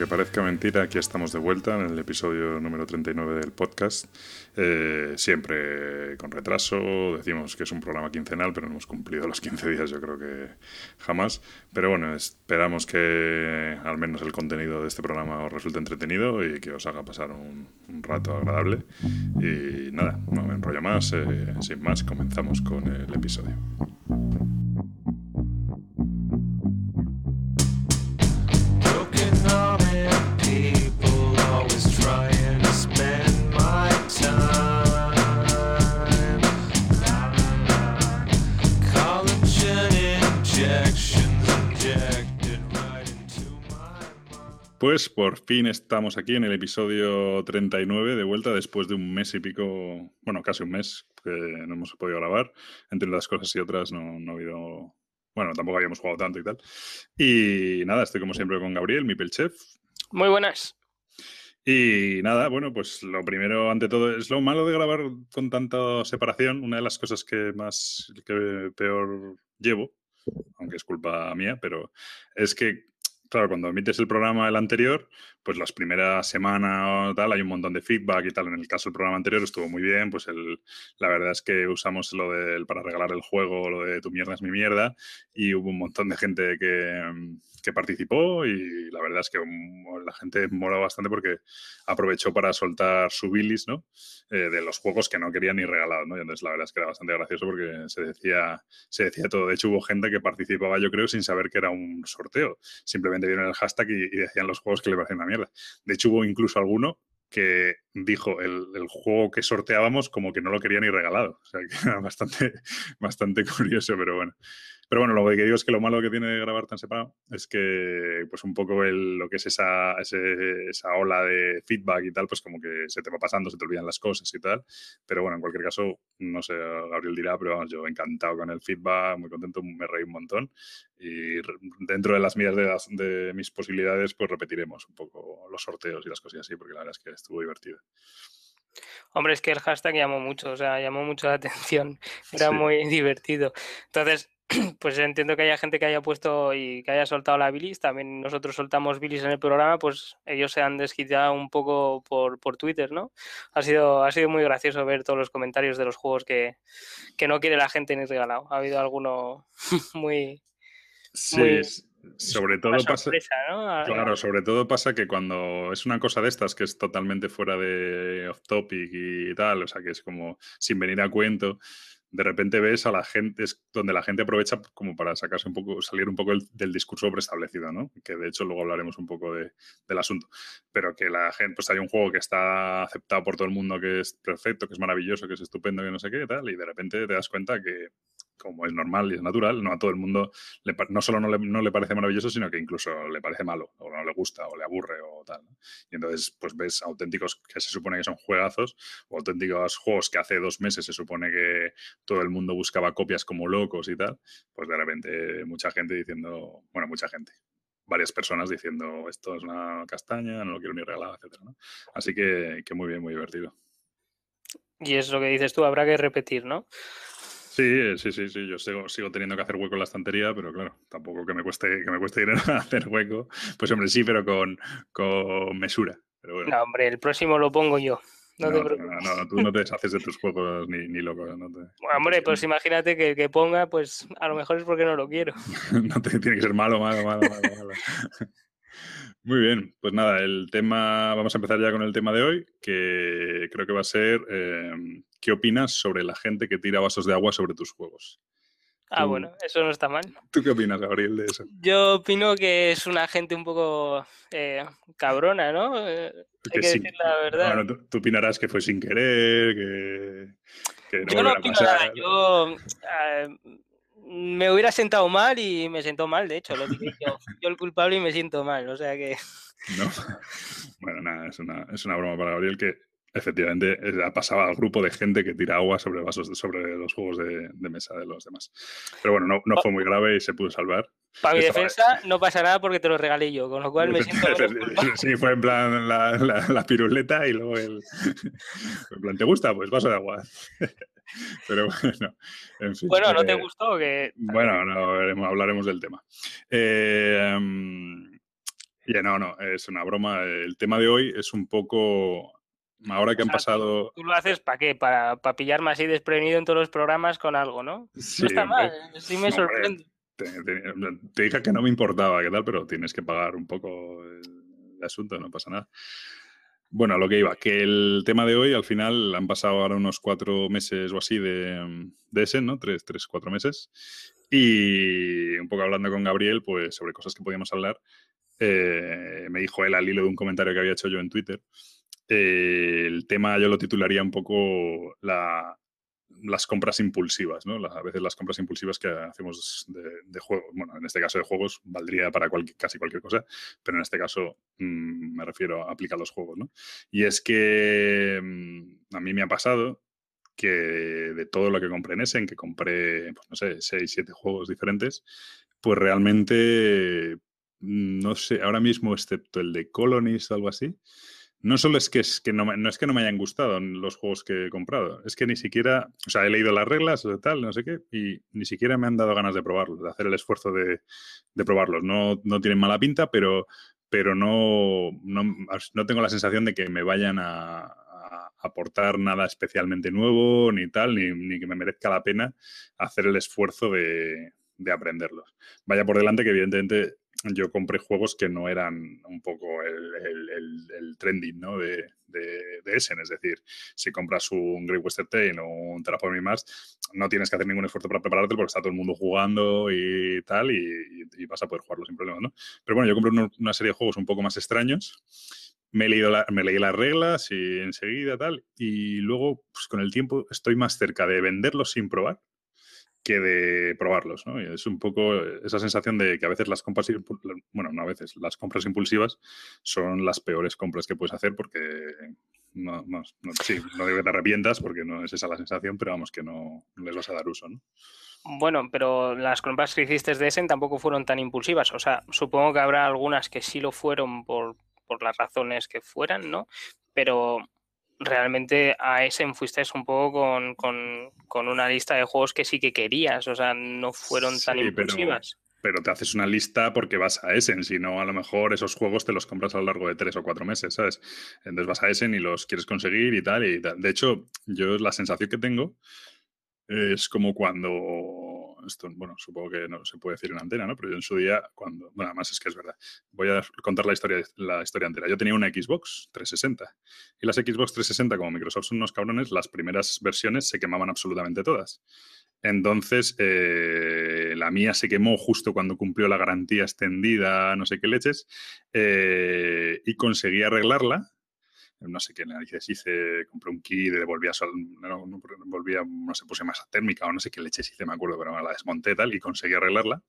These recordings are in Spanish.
Aunque parezca mentira, aquí estamos de vuelta en el episodio número 39 del podcast. Eh, siempre con retraso, decimos que es un programa quincenal, pero no hemos cumplido los 15 días, yo creo que jamás. Pero bueno, esperamos que al menos el contenido de este programa os resulte entretenido y que os haga pasar un, rato agradable. Y nada, no me enrollo más, eh, sin más, comenzamos con el episodio. Por fin estamos aquí en el episodio 39 de vuelta después de un mes y pico, bueno, casi un mes que no hemos podido grabar. Entre unas cosas y otras no, no ha habido, bueno, tampoco habíamos jugado tanto y tal. Y nada, estoy como siempre con Gabriel, mi pelchef. Muy buenas. Y nada, bueno, pues lo primero, ante todo, es lo malo de grabar con tanta separación. Una de las cosas que más, que peor llevo, aunque es culpa mía, pero es que claro, cuando emites el programa el anterior, pues las primeras semanas o tal, hay un montón de feedback y tal. En el caso del programa anterior estuvo muy bien, pues el, la verdad es que usamos lo del para regalar el juego, lo de tu mierda es mi mierda, y hubo un montón de gente que, que participó y la verdad es que la gente mola bastante porque aprovechó para soltar su bilis, ¿no? Eh, de los juegos que no querían ni regalados, ¿no? Y entonces la verdad es que era bastante gracioso porque se decía, se decía todo. De hecho, hubo gente que participaba, yo creo, sin saber que era un sorteo. Simplemente vieron el hashtag y, decían los juegos que le parecían una De hecho, hubo incluso alguno que dijo el, el, juego que sorteábamos como que no lo quería ni regalado. O sea, que era bastante, bastante curioso, pero bueno. Pero bueno, lo que digo es que lo malo que tiene de grabar tan separado es que, pues un poco el, lo que es esa, esa ola de feedback y tal, pues como que se te va pasando, se te olvidan las cosas y tal. Pero bueno, en cualquier caso, no sé, Gabriel dirá, pero vamos, yo encantado con el feedback, muy contento, me reí un montón. Y dentro de las mías de, de mis posibilidades, pues repetiremos un poco los sorteos y las cosas así, porque la verdad es que estuvo divertido. Hombre, es que el hashtag llamó mucho, o sea, llamó mucho la atención, era muy divertido. Entonces, pues entiendo que haya gente que haya puesto y que haya soltado la bilis. También nosotros soltamos bilis en el programa, pues ellos se han desquitado un poco por, por Twitter, ¿no? Ha sido, ha sido muy gracioso ver todos los comentarios de los juegos que, que no quiere la gente ni regalado. Ha habido alguno muy. Sí, sobre todo pasa. Claro, sobre todo pasa que cuando es una cosa de estas que es totalmente fuera de off topic y tal, o sea, que es como sin venir a cuento de repente ves a la gente, es donde la gente aprovecha como para sacarse un poco, salir un poco del discurso preestablecido, ¿no? Que de hecho luego hablaremos un poco de, del asunto. Pero que la gente, pues hay un juego que está aceptado por todo el mundo, que es perfecto, que es maravilloso, que es estupendo, que no sé qué, tal, y de repente te das cuenta que, como es normal y es natural, no a todo el mundo no solo no le, no le, parece maravilloso, sino que incluso le parece malo, o no le gusta, o le aburre, o tal. Y entonces, pues ves auténticos que se supone que son juegazos, o auténticos juegos que hace dos meses se supone que todo el mundo buscaba copias como locos y tal, pues de repente mucha gente diciendo, bueno, mucha gente, varias personas diciendo esto es una castaña, no lo quiero ni regalar, etc. Así que, que muy bien, muy divertido. Y es lo que dices tú, habrá que repetir, ¿no? Sí, sí, sí, sí. Yo sigo, sigo teniendo que hacer hueco en la estantería, pero claro, tampoco que me cueste, que me cueste dinero hacer hueco. Pues hombre, sí, pero con, con mesura. Pero bueno. No, hombre, el próximo lo pongo yo. No, no, no, tú no te deshaces de tus juegos ni, ni loco. No te, bueno, hombre, pues imagínate que el que ponga, pues a lo mejor es porque no lo quiero. no te, tiene que ser malo, malo, malo, malo. malo. Muy bien, pues nada, el tema, vamos a empezar ya con el tema de hoy, que creo que va a ser, eh, ¿qué opinas sobre la gente que tira vasos de agua sobre tus juegos? Ah, bueno, eso no está mal. ¿Tú qué opinas, Gabriel, de eso? Yo opino que es una gente un poco eh, cabrona, ¿no? Eh, hay que decir la verdad. Bueno, tú, opinarás que fue sin querer, que... que no yo no opino nada, yo me hubiera sentado mal y me sentó mal, de hecho, lo dije yo. Yo el culpable y me siento mal, o sea que... No. Bueno, nada, es una, es una broma para Gabriel que efectivamente ha pasado al grupo de gente que tira agua sobre vasos, sobre los juegos de, mesa de los demás. Pero bueno, no, no, fue muy grave y se pudo salvar. Para mi defensa no pasa nada porque te lo regalé yo, con lo cual me siento... sí, fue en plan la, la, piruleta y luego el... En plan, ¿te gusta? Pues vaso de agua. Pero bueno, en fin. Bueno, ¿no te eh, gustó? Que... Bueno, no, hablaremos del tema. Eh, Ya, no, no, es una broma. El tema de hoy es un poco. Ahora que han pasado. Tú, lo haces para qué? Para, para pillarme así desprevenido en todos los programas con algo, ¿no? Sí, no está mal, hombre. sí me sorprende. Te, te- te dije que no me importaba, ¿qué tal? Pero tienes que pagar un poco el asunto, no pasa nada. Bueno, a lo que iba, que el tema de hoy, al final, han pasado ahora unos cuatro meses o así de, ese, ¿no? Tres, tres, cuatro meses. Y un poco hablando con Gabriel, pues sobre cosas que podíamos hablar, eh, me dijo él al hilo de un comentario que había hecho yo en Twitter. eh, el tema yo lo titularía un poco la, las compras impulsivas, ¿no? A veces las compras impulsivas que hacemos de, de juegos, bueno, en este caso de juegos, valdría para casi cualquier cosa, pero en este caso mm, me refiero a aplicar los juegos, ¿no? Y es que mm, a mí me ha pasado que de todo lo que compré en Essen, que compré, pues no sé, seis, siete juegos diferentes, pues realmente, mm, no sé, ahora mismo, excepto el de Colonies o algo así, no solo es que, es que no, no es que no me hayan gustado los juegos que he comprado, es que ni siquiera, o sea, he leído las reglas tal, no sé qué, y ni siquiera me han dado ganas de probarlos, de hacer el esfuerzo de, de probarlos. No, no tienen mala pinta, pero, pero no, no, no tengo la sensación de que me vayan a, a aportar nada especialmente nuevo, ni tal, ni, ni que me merezca la pena hacer el esfuerzo de, de aprenderlos. Vaya por delante que evidentemente yo compré juegos que no eran un poco el, el- trending ¿no? de, de, de Essen. Es decir, si compras un Great Western Trail o un Terraforming Mars, no tienes que hacer ningún esfuerzo para prepararte porque está todo el mundo jugando y tal, y, y- vas a poder jugarlo sin problema, ¿no? Pero bueno, yo compré una serie de juegos un poco más extraños. Me he la- me leí las reglas y enseguida tal, y luego, pues con el tiempo, estoy más cerca de venderlos sin probar que de probarlos, ¿no? Es un poco esa sensación de que a veces las compras, bueno, no a veces, las compras impulsivas son las peores compras que puedes hacer porque, no, no, no- sí, no digo que te arrepientas porque no es esa la sensación, pero vamos, que no, no les vas a dar uso, ¿no? Bueno, pero las compras que hiciste de Essen tampoco fueron tan impulsivas. O sea, supongo que habrá algunas que sí lo fueron por, por las razones que fueran, ¿no? Pero realmente a Essen fuiste un poco con, con- con una lista de juegos que sí que querías. O sea, no fueron tan pero- impulsivas. Pero te haces una lista porque vas a Essen, si no, a lo mejor esos juegos te los compras a lo largo de tres o cuatro meses, ¿sabes? Entonces vas a Essen y los quieres conseguir y tal. Y tal. De hecho, yo la sensación que tengo es como cuando, esto, bueno, supongo que no se puede decir en antena, ¿no? Pero yo en su día, cuando, bueno, además es que es verdad, voy a contar la historia, la historia entera. Yo tenía una Xbox 360 y las Xbox 360, como Microsoft son unos cabrones, las primeras versiones se quemaban absolutamente todas. Entonces, eh, la mía se quemó justo cuando cumplió la garantía extendida, no sé qué leches, eh, y conseguí arreglarla. No sé qué narices hice, compré un kit, devolvía, sol, no, no, devolvía, no sé, puse masa térmica o no sé qué leches hice, me acuerdo, pero la desmonté tal y conseguí arreglarla.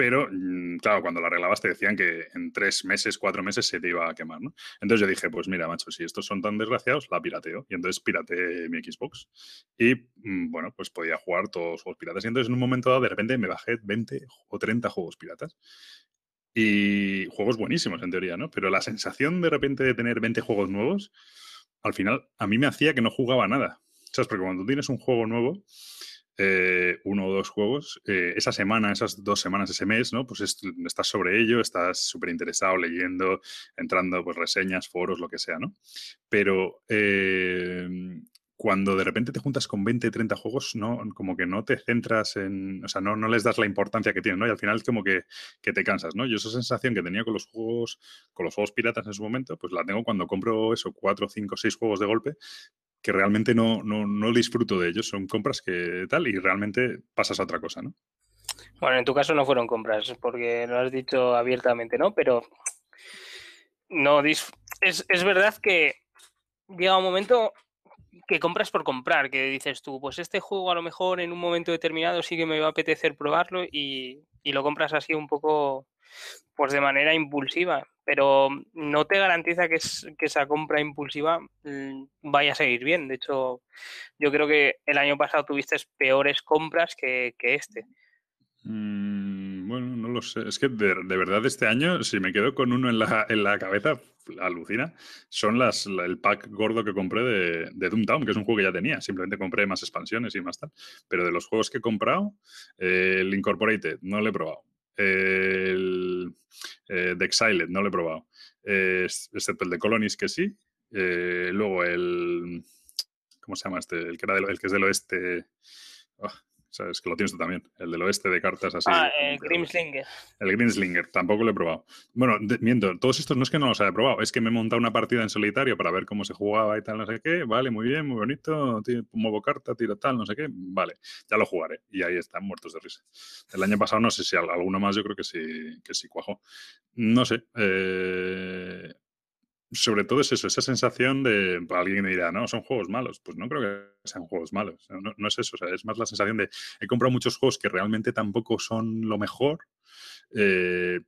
Pero, mm, claro, cuando la arreglabas te decían que en tres meses, cuatro meses se te iba a quemar, ¿no? Entonces yo dije, pues mira, macho, si estos son tan desgraciados, la pirateo. Y entonces pirateé mi Xbox. Y mm, bueno, pues podía jugar todos los juegos piratas. Y entonces en un momento dado, de repente me bajé 20 o 30 juegos piratas. Y juegos buenísimos, en teoría, ¿no? Pero la sensación de repente de tener 20 juegos nuevos, al final a mí me hacía que no jugaba nada. ¿Sabes? Porque cuando tienes un juego nuevo, eh, uno o dos juegos, eh, esa semana, esas dos semanas, ese mes, ¿no? Pues es- estás sobre ello, estás súper interesado leyendo, entrando, pues reseñas, foros, lo que sea, ¿no? Pero eh, cuando de repente te juntas con 20, 30 juegos, no, como que no te centras en, o sea, no, no les das la importancia que tienen, ¿no? Y al final es como que, que te cansas, ¿no? Yo esa sensación que tenía con los juegos, con los juegos piratas en su momento, pues la tengo cuando compro eso, cuatro, cinco, seis juegos de golpe, que realmente no, no, no disfruto de ellos. Son compras que tal y realmente pasas a otra cosa, ¿no? Bueno, en tu caso no fueron compras, porque lo has dicho abiertamente, ¿no? Pero no es, es verdad que llega un momento que compras por comprar, que dices tú, pues este juego a lo mejor en un momento determinado sí que me va a apetecer probarlo y, y lo compras así un poco, pues de manera impulsiva, pero no te garantiza que, que esa compra impulsiva mm, vaya a seguir bien. De hecho, yo creo que el año pasado tuviste peores compras que, que este. Mm, bueno, no lo sé. Es que de, de verdad este año, si me quedo con uno en la, en la cabeza, alucina, son las, la- el pack gordo que compré de, de Doomtown, que es un juego que ya tenía. Simplemente compré más expansiones y más tal. Pero de los juegos que he comprado, eh, el Incorporated no lo he probado. El eh, Exiled, no lo he probado. excepto el de Colonies, que sí. Eh, luego el. ¿Cómo se llama este? El que, era el que es del oeste. Ah, Sabes que lo tienes tú también. El del oeste de cartas así. Ah, el Grimslinger. El Grimslinger, tampoco lo he probado. Bueno, miento, todos estos no es que no los haya probado, es que me he montado una partida en solitario para ver cómo se jugaba y tal, no sé qué. Vale, muy bien, muy bonito. Muevo carta, tiro tal, no sé qué. Vale, ya lo jugaré. Y ahí están muertos de risa. El año pasado no sé si alguno más, yo creo que sí, que sí cuajo. No sé. Eh, sobre todo es eso, esa sensación de, alguien dirá, no, son juegos malos. Pues no creo que sean juegos malos. No, es eso, es más la sensación de, he comprado muchos juegos que realmente tampoco son lo mejor. Eh,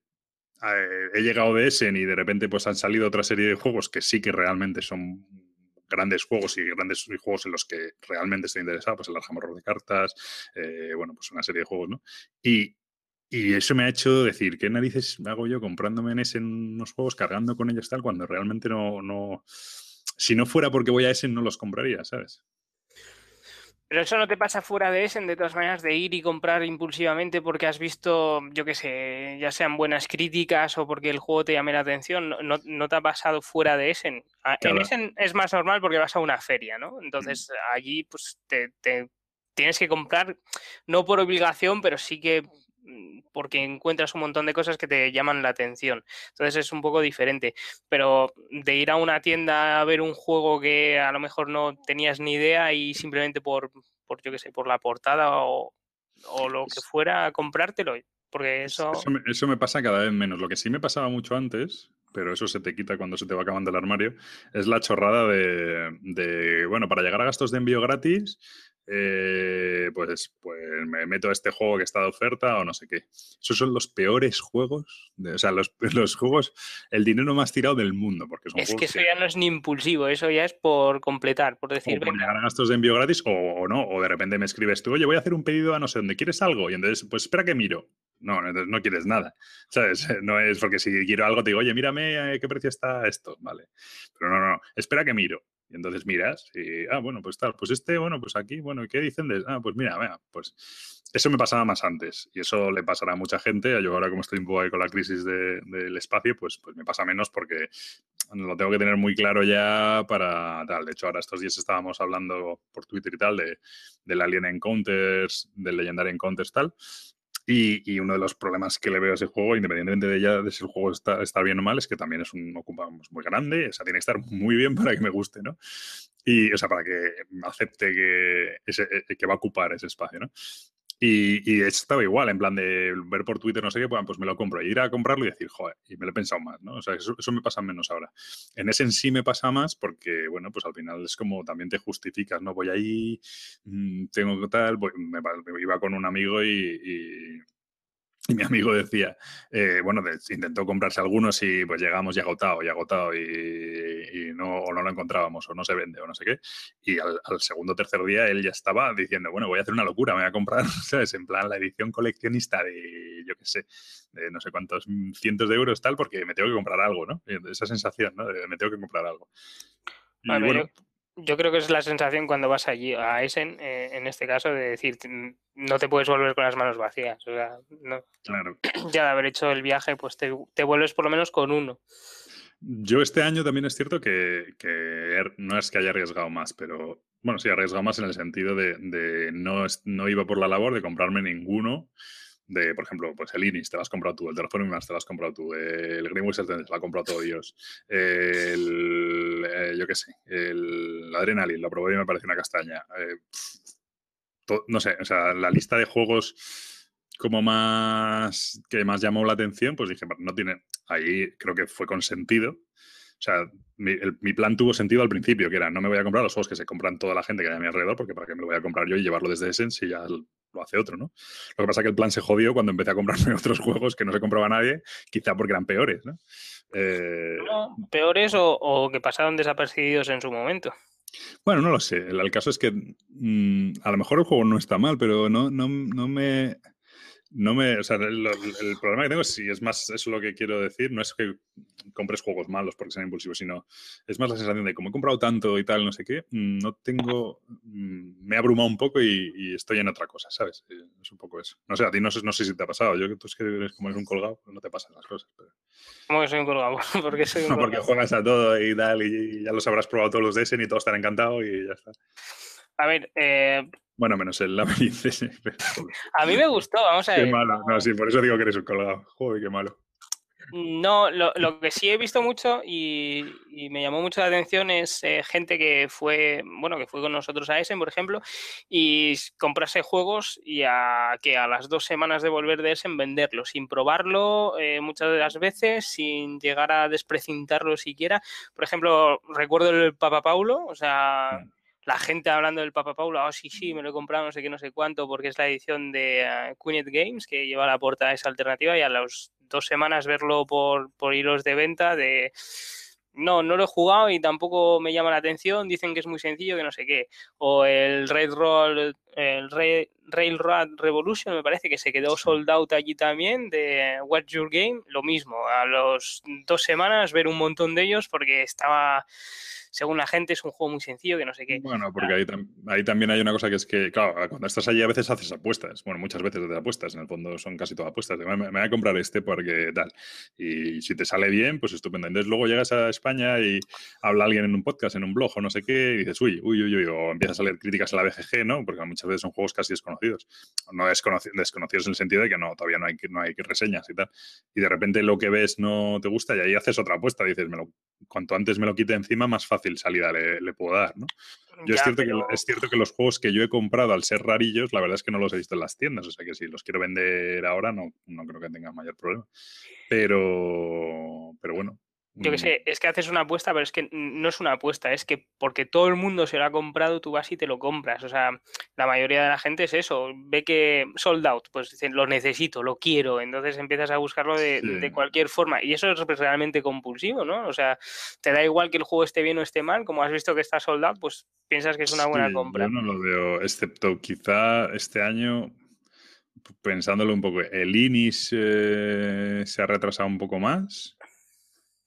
he llegado de Essen y de repente pues han salido otra serie de juegos que sí que realmente son grandes juegos y grandes juegos en los que realmente estoy interesado, pues el Arhammer de cartas, eh, bueno, pues una serie de juegos, ¿no? Y, y eso me ha hecho decir, ¿qué narices hago yo comprándome en ese unos juegos, cargando con ellos tal, cuando realmente no, no... Si no fuera porque voy a Essen, no los compraría, ¿sabes? Pero eso no te pasa fuera de Essen, de todas maneras, de ir y comprar impulsivamente porque has visto, yo qué sé, ya sean buenas críticas o porque el juego te llame la atención. No, no te ha pasado fuera de Essen. En Essen es más normal porque vas a una feria, ¿no? Entonces allí, pues te, te tienes que comprar, no por obligación, pero sí que Mm, porque encuentras un montón de cosas que te llaman la atención. Entonces es un poco diferente. Pero de ir a una tienda a ver un juego que a lo mejor no tenías ni idea y simplemente por, por yo qué sé, por la portada o, lo que fuera, comprártelo. Porque eso... Eso me, pasa cada vez menos. Lo que sí me pasaba mucho antes, pero eso se te quita cuando se te va acabando el armario, es la chorrada de, de bueno, para llegar a gastos de envío gratis, eh, pues, pues me meto a este juego que está de oferta o no sé qué. Esos son los peores juegos, o sea, los, los, juegos, el dinero más tirado del mundo. Porque son es que eso ya no es ni impulsivo, eso ya es por completar, por decir. O por llegar a gastos de envío gratis o, no, o de repente me escribes tú, oye, voy a hacer un pedido a no sé dónde, ¿quieres algo? Y entonces, pues espera que miro. No, no quieres nada. ¿Sabes? No es porque si quiero algo te digo, oye, mírame qué precio está esto. Vale. Pero no, no, espera que miro. Y entonces miras y, ah, bueno, pues tal, pues este, bueno, pues aquí, bueno, ¿qué dicen de, ah, pues mira, vea, pues eso me pasaba más antes y eso le pasará a mucha gente. Yo ahora como estoy un poco ahí con la crisis del espacio, pues, pues me pasa menos porque lo tengo que tener muy claro ya para tal. De hecho, ahora estos días estábamos hablando por Twitter y tal de, del Alien Encounters, del Legendary Encounters tal. Y, uno de los problemas que le veo a ese juego, independientemente de ya de si el juego está, está bien o mal, es que también es un ocupa muy grande, o sea, tiene que estar muy bien para que me guste, ¿no? Y, o sea, para que acepte que, eh, que va a ocupar ese espacio, ¿no? Y, y estaba igual, en plan de ver por Twitter, no sé qué, pues, pues me lo compro. Y ir a comprarlo y decir, joder, y me lo he pensado más, ¿no? O sea, eso, eso, me pasa menos ahora. En ese en sí me pasa más porque, bueno, pues al final es como también te justificas, ¿no? Voy ahí, mm, tengo tal, me, iba con un amigo y y mi amigo decía, eh, bueno, intentó comprarse algunos y pues llegamos y agotado, y agotado, y, no, o no lo encontrábamos, o no se vende, o no sé qué. Y al, segundo o tercer día él ya estaba diciendo, bueno, voy a hacer una locura, me voy a comprar, ¿sabes? En plan, la edición coleccionista de, yo qué sé, de no sé cuántos cientos de euros, tal, porque me tengo que comprar algo, ¿no? Esa sensación, ¿no? De, me tengo que comprar algo. Y, bueno, yo creo que es la sensación cuando vas allí a Essen, eh, en este caso, de decir, no te puedes volver con las manos vacías. O sea, no. Claro. Ya de haber hecho el viaje, pues te, vuelves por lo menos con uno. Yo este año también es cierto que, no es que haya arriesgado más, pero bueno, sí, arriesgado más en el sentido de, de no, no iba por la labor de comprarme ninguno de, por ejemplo, pues el Inis te lo has comprado tú, el Terraforming Mars te lo has comprado tú, el Greenwich te lo ha comprado todo Dios, el, eh, yo qué sé, el Adrenaline, lo probé y me parece una castaña. Eh, no sé, o sea, la lista de juegos como más que más llamó la atención, pues dije, no tiene, ahí creo que fue consentido. O sea, mi, plan tuvo sentido al principio, que era, no me voy a comprar los juegos que se compran toda la gente que hay a mi alrededor, porque para qué me lo voy a comprar yo y llevarlo desde Essence y ya lo hace otro, ¿no? Lo que pasa es que el plan se jodió cuando empecé a comprarme otros juegos que no se compraba nadie, quizá porque eran peores, ¿no? Eh, peores o, que pasaron desapercibidos en su momento. Bueno, no lo sé. El, caso es que mm, a lo mejor el juego no está mal, pero no, no, no me no me. O sea, el, problema que tengo es si es más, eso es lo que quiero decir, no es que compres juegos malos porque sean impulsivos, sino es más la sensación de como he comprado tanto y tal, no sé qué, mm, no tengo. Mm, me he abrumado un poco y, estoy en otra cosa, ¿sabes? Eh, es un poco eso. No sé, a ti no sé, no sé si te ha pasado. Yo que tú es que eres como eres un colgado, no te pasan las cosas. Pero... ¿Cómo que soy un colgado? porque soy un no, porque juegas a todo y tal, y ya los habrás probado todos los de Essen y todos están encantados y ya está. A ver, eh, bueno, menos el laberinto. a mí me gustó, vamos a ver. Qué malo. No, sí, por eso digo que eres un colgado. Joder, qué malo. No, lo, que sí he visto mucho y, me llamó mucho la atención es eh, gente que fue, bueno, que fue con nosotros a Essen, por ejemplo, y comprase juegos y a que a las dos semanas de volver de Essen venderlo, sin probarlo eh, muchas de las veces, sin llegar a desprecintarlo siquiera. Por ejemplo, recuerdo el Papa Paulo, o sea, mm la gente hablando del Papa Paulo, oh, sí, sí, me lo he comprado, no sé qué, no sé cuánto, porque es la edición de uh, Games que lleva a la portada esa alternativa y a las dos semanas verlo por, por hilos de venta de no, no lo he jugado y tampoco me llama la atención, dicen que es muy sencillo, que no sé qué. O el Red Roll, el Railroad Revolution, me parece que se quedó sold out allí también, de What's Your Game, lo mismo, a las dos semanas ver un montón de ellos porque estaba según la gente es un juego muy sencillo que no sé qué. Bueno, porque ahí, ahí, también hay una cosa que es que, claro, cuando estás allí a veces haces apuestas. Bueno, muchas veces haces apuestas, en el fondo son casi todas apuestas. Me, me, voy a comprar este porque tal. Y si te sale bien, pues estupendo. Entonces luego llegas a España y habla alguien en un podcast, en un blog o no sé qué, y dices, uy, uy, uy, uy, o empiezas a leer críticas a la BGG, ¿no? Porque muchas veces son juegos casi desconocidos. No desconocidos, desconocidos en el sentido de que no, todavía no hay, no hay reseñas y tal. Y de repente lo que ves no te gusta y ahí haces otra apuesta. Dices, me lo, cuanto antes me lo quite encima, más fácil salida le, le puedo dar, ¿no? Yo es, cierto que, es cierto que los juegos que yo he comprado al ser rarillos, la verdad es que no los he visto en las tiendas, o sea que si los quiero vender ahora no, no creo que tenga mayor problema. Pero, pero bueno, yo qué mm. sé, es que haces una apuesta, pero es que no es una apuesta, es que porque todo el mundo se lo ha comprado, tú vas y te lo compras. O sea, la mayoría de la gente es eso, ve que sold out, pues dicen, lo necesito, lo quiero, entonces empiezas a buscarlo de, cualquier forma. Y eso es realmente compulsivo, ¿no? O sea, te da igual que el juego esté bien o esté mal, como has visto que está sold out, pues piensas que es una buena compra. Yo no lo veo, excepto quizá este año, pensándolo un poco, el Inis eh, se ha retrasado un poco más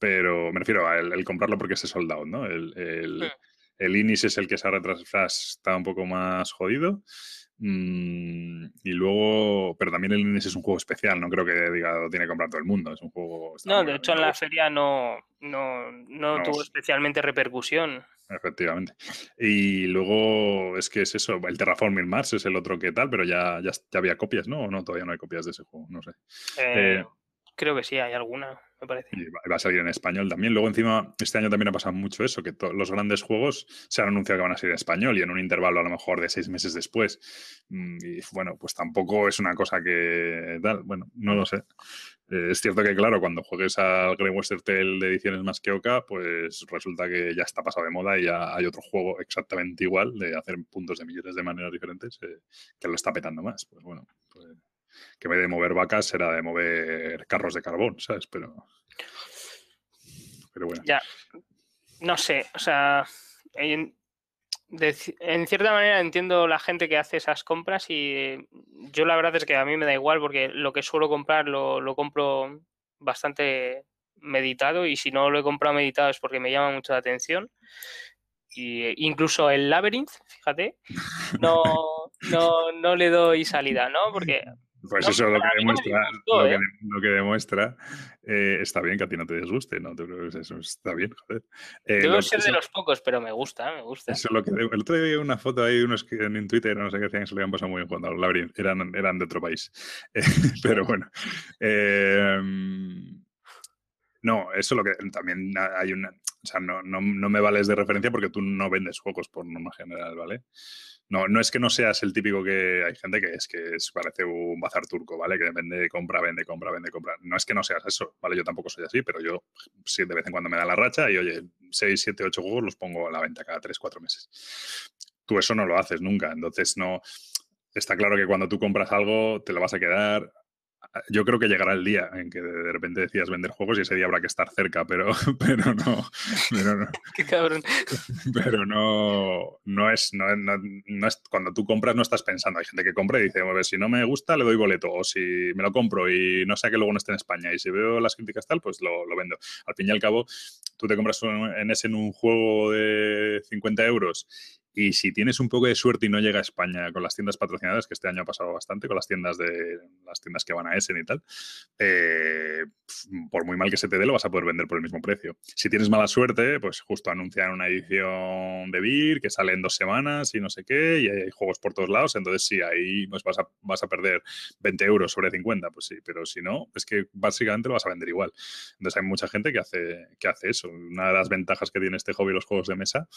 pero me refiero a el, comprarlo porque se soldado, ¿no? El, el, el, Inis es el que se ha retrasado, está un poco más jodido. Mm, y luego, pero también el Inis es un juego especial, no creo que diga lo tiene que comprar todo el mundo, es un juego... No, de hecho en la feria no, no, no, tuvo especialmente repercusión. Efectivamente. Y luego es que es eso, el Terraforming Mars es el otro que tal, pero ya, ya, ya había copias, ¿no? O no, todavía no hay copias de ese juego, no sé. Eh, eh, creo que sí, hay alguna me parece. Y va a salir en español también. Luego, encima, este año también ha pasado mucho eso, que los grandes juegos se han anunciado que van a salir en español y en un intervalo a lo mejor de seis meses después. Mm, y bueno, pues tampoco es una cosa que tal. Bueno, no lo sé. Eh, es cierto que, claro, cuando juegues al Grey Western Tale de ediciones más que Oca, pues resulta que ya está pasado de moda y ya hay otro juego exactamente igual de hacer puntos de millones de maneras diferentes eh, que lo está petando más. Pues bueno, pues que en vez de mover vacas será de mover carros de carbón, ¿sabes? Pero, pero bueno. Ya, no sé, o sea, en, cierta manera entiendo la gente que hace esas compras y yo la verdad es que a mí me da igual porque lo que suelo comprar lo, lo compro bastante meditado y si no lo he comprado meditado es porque me llama mucho la atención. Y incluso el Labyrinth, fíjate, no, no, no le doy salida, ¿no? Porque pues eso lo que, demuestra, ¿eh? lo, que, demuestra, eh, está bien que a ti no te disguste, ¿no? Eso está bien, joder. Eh, Debo ser de los pocos, pero me gusta, me gusta. Eso lo que, el otro día vi una foto ahí, unos que en Twitter, no sé qué hacían, que se le habían pasado muy bien Labyrinth, eran, eran de otro país. pero bueno. Em, no, eso lo que también hay una. O sea, no, no, no me vales de referencia porque tú no vendes juegos por norma general, ¿vale? No, no es que no seas el típico que hay gente que es que parece un bazar turco, ¿vale? Que vende, compra, vende, compra, vende, compra. No es que no seas eso, ¿vale? Yo tampoco soy así, pero yo sí de vez en cuando me da la racha y oye, 6, 7, 8 juegos los pongo a la venta cada 3, 4 meses. Tú eso no lo haces nunca, entonces no. Está claro que cuando tú compras algo te lo vas a quedar yo creo que llegará el día en que de repente decías vender juegos y ese día habrá que estar cerca, pero, pero no. Pero no Qué cabrón. Pero no, no, es, no, no, es. Cuando tú compras, no estás pensando. Hay gente que compra y dice, a ver, si no me gusta, le doy boleto. O si me lo compro y no sé que luego no esté en España. Y si veo las críticas tal, pues lo, lo vendo. Al fin y al cabo, tú te compras en ese en un juego de 50 euros y si tienes un poco de suerte y no llega a España con las tiendas patrocinadas, que este año ha pasado bastante con las tiendas de las tiendas que van a Essen y tal, eh, por muy mal que se te dé, lo vas a poder vender por el mismo precio. Si tienes mala suerte, pues justo anuncian una edición de Beer que sale en dos semanas y no sé qué, y hay juegos por todos lados, entonces sí, ahí pues vas a, vas a perder 20 euros sobre 50, pues sí, pero si no, es que básicamente lo vas a vender igual. Entonces hay mucha gente que hace, que hace eso. Una de las ventajas que tiene este hobby los juegos de mesa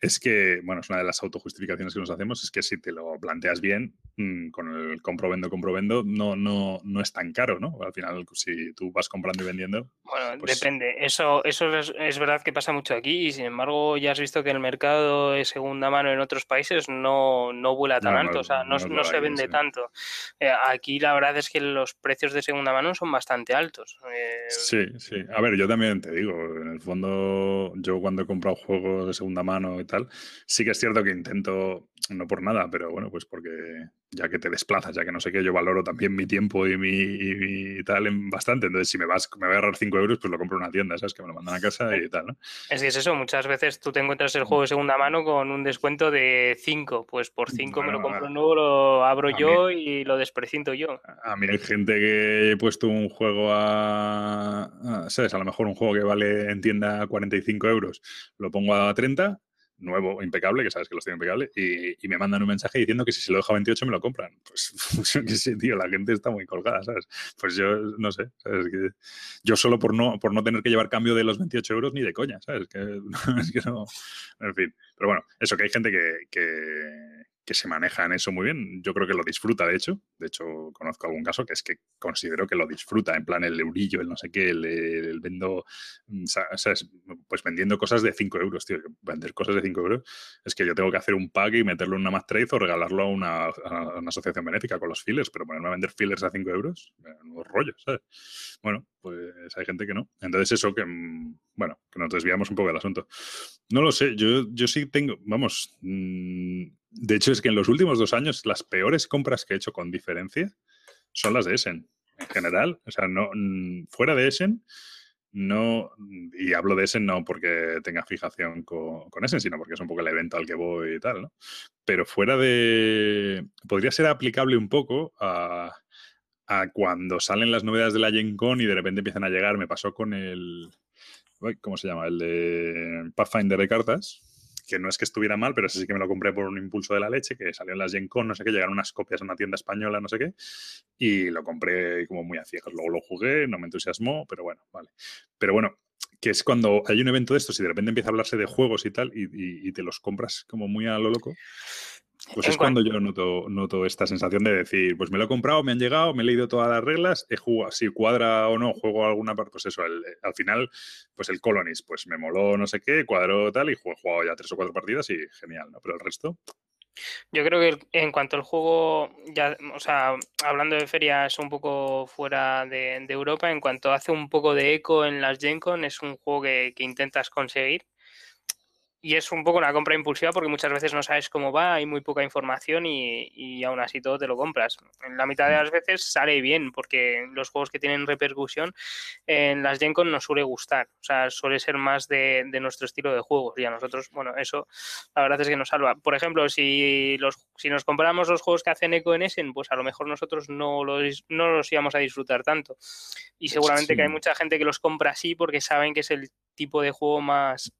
es que, bueno, es una de las autojustificaciones que nos hacemos, es que si te lo planteas bien, mm, con el compro-vendo, compro-vendo, no, no, no es tan caro, ¿no? Al final, si tú vas comprando y vendiendo... Bueno, pues depende. Eso, eso es, verdad que pasa mucho aquí y, sin embargo, ya has visto que el mercado de segunda mano en otros países no, no vuela tan alto, o sea, no, se vende tanto. Eh, aquí la verdad es que los precios de segunda mano son bastante altos. Eh, sí, sí. A ver, yo también te digo, en el fondo, yo cuando he comprado juegos de segunda mano tal. Sí que es cierto que intento, no por nada, pero bueno, pues porque ya que te desplazas, ya que no sé qué, yo valoro también mi tiempo y mi, tal en bastante. Entonces, si me vas, me voy a ahorrar 5 euros, pues lo compro en una tienda, ¿sabes? Que me lo mandan a casa y tal, ¿no? Es que es eso, muchas veces tú te encuentras el juego de segunda mano con un descuento de 5. Pues por 5 me lo compro nuevo, lo abro yo y lo desprecinto yo. A mí hay gente que he puesto un juego a, ¿sabes? A lo mejor un juego que vale en tienda 45 euros, lo pongo a 30 nuevo, impecable, que sabes que lo estoy impecable, y, y, me mandan un mensaje diciendo que si se lo dejo a 28 me lo compran. Pues, pues que sí, tío, la gente está muy colgada, ¿sabes? Pues yo no sé, ¿sabes? Que yo solo por no, por no tener que llevar cambio de los 28 euros ni de coña, ¿sabes? Que, es que no, en fin. Pero bueno, eso que hay gente que, que que se maneja en eso muy bien. Yo creo que lo disfruta, de hecho. De hecho, conozco algún caso que es que considero que lo disfruta, en plan el eurillo, el no sé qué, el, vendo, mm. Pues vendiendo cosas de 5 euros, tío. Vender cosas de 5 euros es que yo tengo que hacer un pack y meterlo en una más trade o regalarlo a una, asociación benéfica con los fillers, pero ponerme a vender fillers a 5 euros, no rollo, ¿sabes? Bueno, pues hay gente que no. Entonces eso que, mm, bueno, que nos desviamos un poco del asunto. No lo sé, yo, yo sí tengo, vamos, mm, de hecho es que en los últimos dos años las peores compras que he hecho con diferencia son las de Essen, en general. O sea, no, mm, fuera de Essen, no, y hablo de Essen no porque tenga fijación con, con Essen, sino porque es un poco el evento al que voy y tal, ¿no? Pero fuera de... Podría ser aplicable un poco a a cuando salen las novedades de la Gen Con y de repente empiezan a llegar. Me pasó con el. ¿Cómo se llama? El de Pathfinder de cartas. Que no es que estuviera mal, pero ese sí que me lo compré por un impulso de la leche, que salió en la Gen Con, no sé qué, llegaron unas copias a una tienda española, no sé qué, y lo compré como muy a ciegas. Luego lo jugué, no me entusiasmó, pero bueno, vale. Pero bueno, que es cuando hay un evento de estos y de repente empieza a hablarse de juegos y tal, y te los compras como muy a lo loco. Pues es cuando yo noto, noto esta sensación de decir, pues me lo he comprado, me han llegado, me he leído todas las reglas, he jugado, si cuadra o no, juego alguna parte, pues eso, al final, pues el Colonies, pues me moló no sé qué, cuadro tal, y he jugado ya tres o cuatro partidas y genial, ¿no? Pero el resto... Yo creo que en cuanto al juego, ya, o sea, hablando de ferias un poco fuera de, Europa, en cuanto hace un poco de eco en las Gen Con, es un juego que intentas conseguir y es un poco una compra impulsiva porque muchas veces no sabes cómo va, hay muy poca información y, y, aún así todo te lo compras. En la mitad de mm. las veces sale bien porque los juegos que tienen repercusión en las Gen Con nos suele gustar, o sea, suele ser más de, de, nuestro estilo de juegos y a nosotros, bueno, eso la verdad es que nos salva. Por ejemplo, si, los, si nos compramos los juegos que hacen eco en Essen, pues a lo mejor nosotros no los, no los íbamos a disfrutar tanto. Y seguramente que hay mucha gente que los compra así porque saben que es el tipo de juego más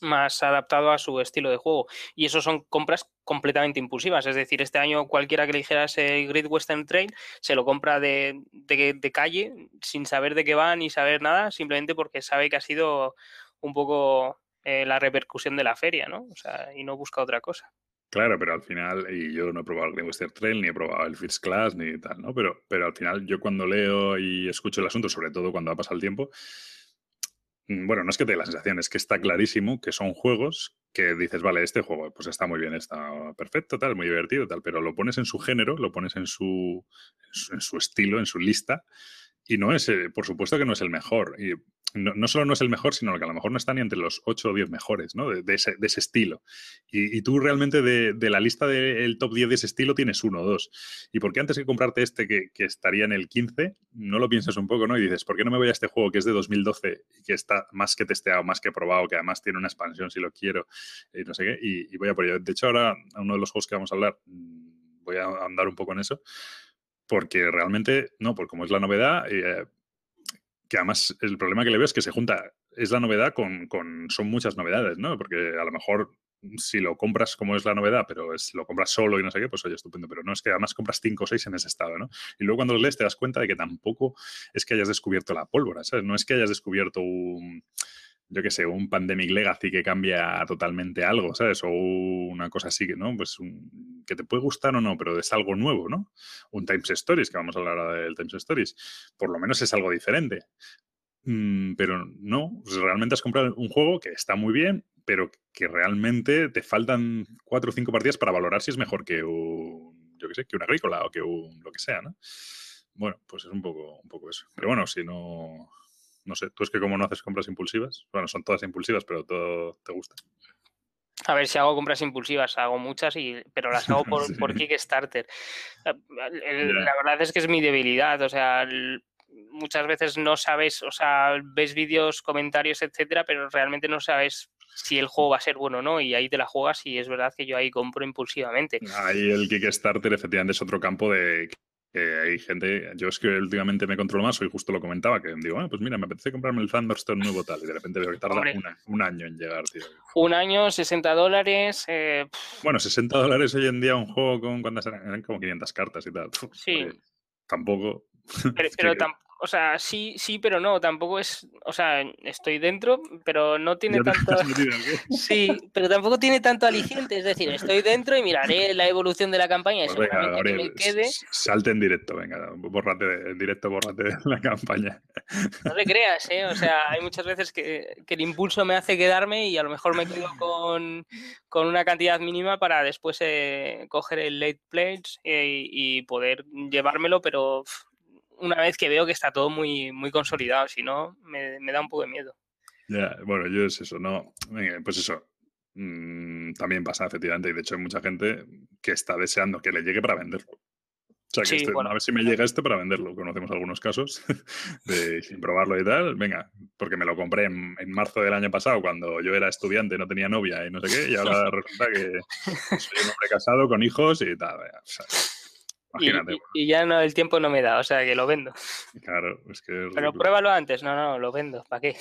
más adaptado a su estilo de juego. Y eso son compras completamente impulsivas. Es decir, este año cualquiera que le dijera ese Great Western Trail se lo compra de, de, calle sin saber de qué va ni saber nada, simplemente porque sabe que ha sido un poco eh, la repercusión de la feria, ¿no? O sea, y no busca otra cosa. Claro, pero al final, y yo no he probado el Great Western Trail, ni he probado el First Class, ni tal, ¿no? Pero, pero al final, yo cuando leo y escucho el asunto, sobre todo cuando ha pasado el tiempo, bueno, no es que te dé la sensación, es que está clarísimo que son juegos que dices, vale, este juego pues está muy bien, está perfecto, tal, muy divertido, tal, pero lo pones en su género, lo pones en su, en su estilo, en su lista, y no es, por supuesto que no es el mejor. Y no, solo no es el mejor, sino que a lo mejor no está ni entre los 8 o 10 mejores, ¿no? De, ese, estilo. Y, tú realmente de, la lista del top 10 de ese estilo tienes uno o dos. ¿Y por qué antes que comprarte este que, estaría en el 15, no lo piensas un poco, ¿no? Y dices, ¿por qué no me voy a este juego que es de 2012 y que está más que testeado, más que probado, que además tiene una expansión si lo quiero, y no sé qué? Y, voy a por ello. De hecho, ahora, uno de los juegos que vamos a hablar, mm, voy a andar un poco en eso porque realmente, no, porque como es la novedad, eh, que además el problema que le veo es que se junta, es la novedad con, con, son muchas novedades, ¿no? Porque a lo mejor si lo compras como es la novedad, pero es, lo compras solo y no sé qué, pues oye, estupendo, pero no es que además compras 5 o 6 en ese estado, ¿no? Y luego cuando los lees te das cuenta de que tampoco es que hayas descubierto la pólvora, ¿sabes? No es que hayas descubierto un yo qué sé, un Pandemic Legacy que cambia totalmente algo, ¿sabes? O una cosa así, ¿no? Pues que te puede gustar o no, pero es algo nuevo, ¿no? Un Times Stories, que vamos a hablar ahora del Times Stories, por lo menos es algo diferente. Mm, pero no, pues realmente has comprado un juego que está muy bien, pero que realmente te faltan cuatro o cinco partidas para valorar si es mejor que un, yo qué sé, que un agrícola o que un lo que sea, ¿no? Bueno, pues es un poco, un poco eso. Pero bueno, si no, no sé, tú es que como no haces compras impulsivas, bueno, son todas impulsivas, pero todo te gusta. A ver, si hago compras impulsivas, hago muchas, y, pero las hago por, por Kickstarter. La, verdad es que es mi debilidad, o sea, muchas veces no sabes, o sea, ves vídeos, comentarios, etcétera, pero realmente no sabes si el juego va a ser bueno o no, y ahí te la juegas y es verdad que yo ahí compro impulsivamente. Ahí el Kickstarter efectivamente es otro campo de hay gente, yo es que últimamente me controlo más, hoy justo lo comentaba, que digo, bueno, pues mira, me apetece comprarme el Thunderstone nuevo tal, y de repente veo que tarda un año en llegar, tío. Un año, 60 dólares. Eh, bueno, 60 dólares hoy en día un juego con cuántas eran, como 500 cartas y tal. Sí. tampoco. Pero, tampoco o sea, sí, sí, pero no, tampoco es, o sea, estoy dentro, pero no tiene tanto... sí, pero tampoco tiene tanto aliciente, es decir, estoy dentro y miraré la evolución de la campaña y pues seguramente que me quede... Salte en directo, venga, borrate, en directo, borrate la campaña. No te creas, ¿eh? O sea, hay muchas veces que, el impulso me hace quedarme y a lo mejor me quedo con, una cantidad mínima para después eh, coger el late pledge eh, y poder llevármelo, pero una vez que veo que está todo muy, muy consolidado, si no, me, da un poco de miedo. Ya, bueno, yo es eso, no, pues eso, mm, también pasa efectivamente, y de hecho hay mucha gente que está deseando que le llegue para venderlo. O sea, que este, a ver si me llega este para venderlo. Conocemos algunos casos de sin probarlo y tal. Venga, porque me lo compré en, marzo del año pasado cuando yo era estudiante, no tenía novia y no sé qué, y ahora resulta que soy un hombre casado con hijos y tal. O sea, y, ya no, el tiempo no me da, o sea que lo vendo. Claro, es que. Pero pruébalo antes, no, no, lo vendo, ¿para qué?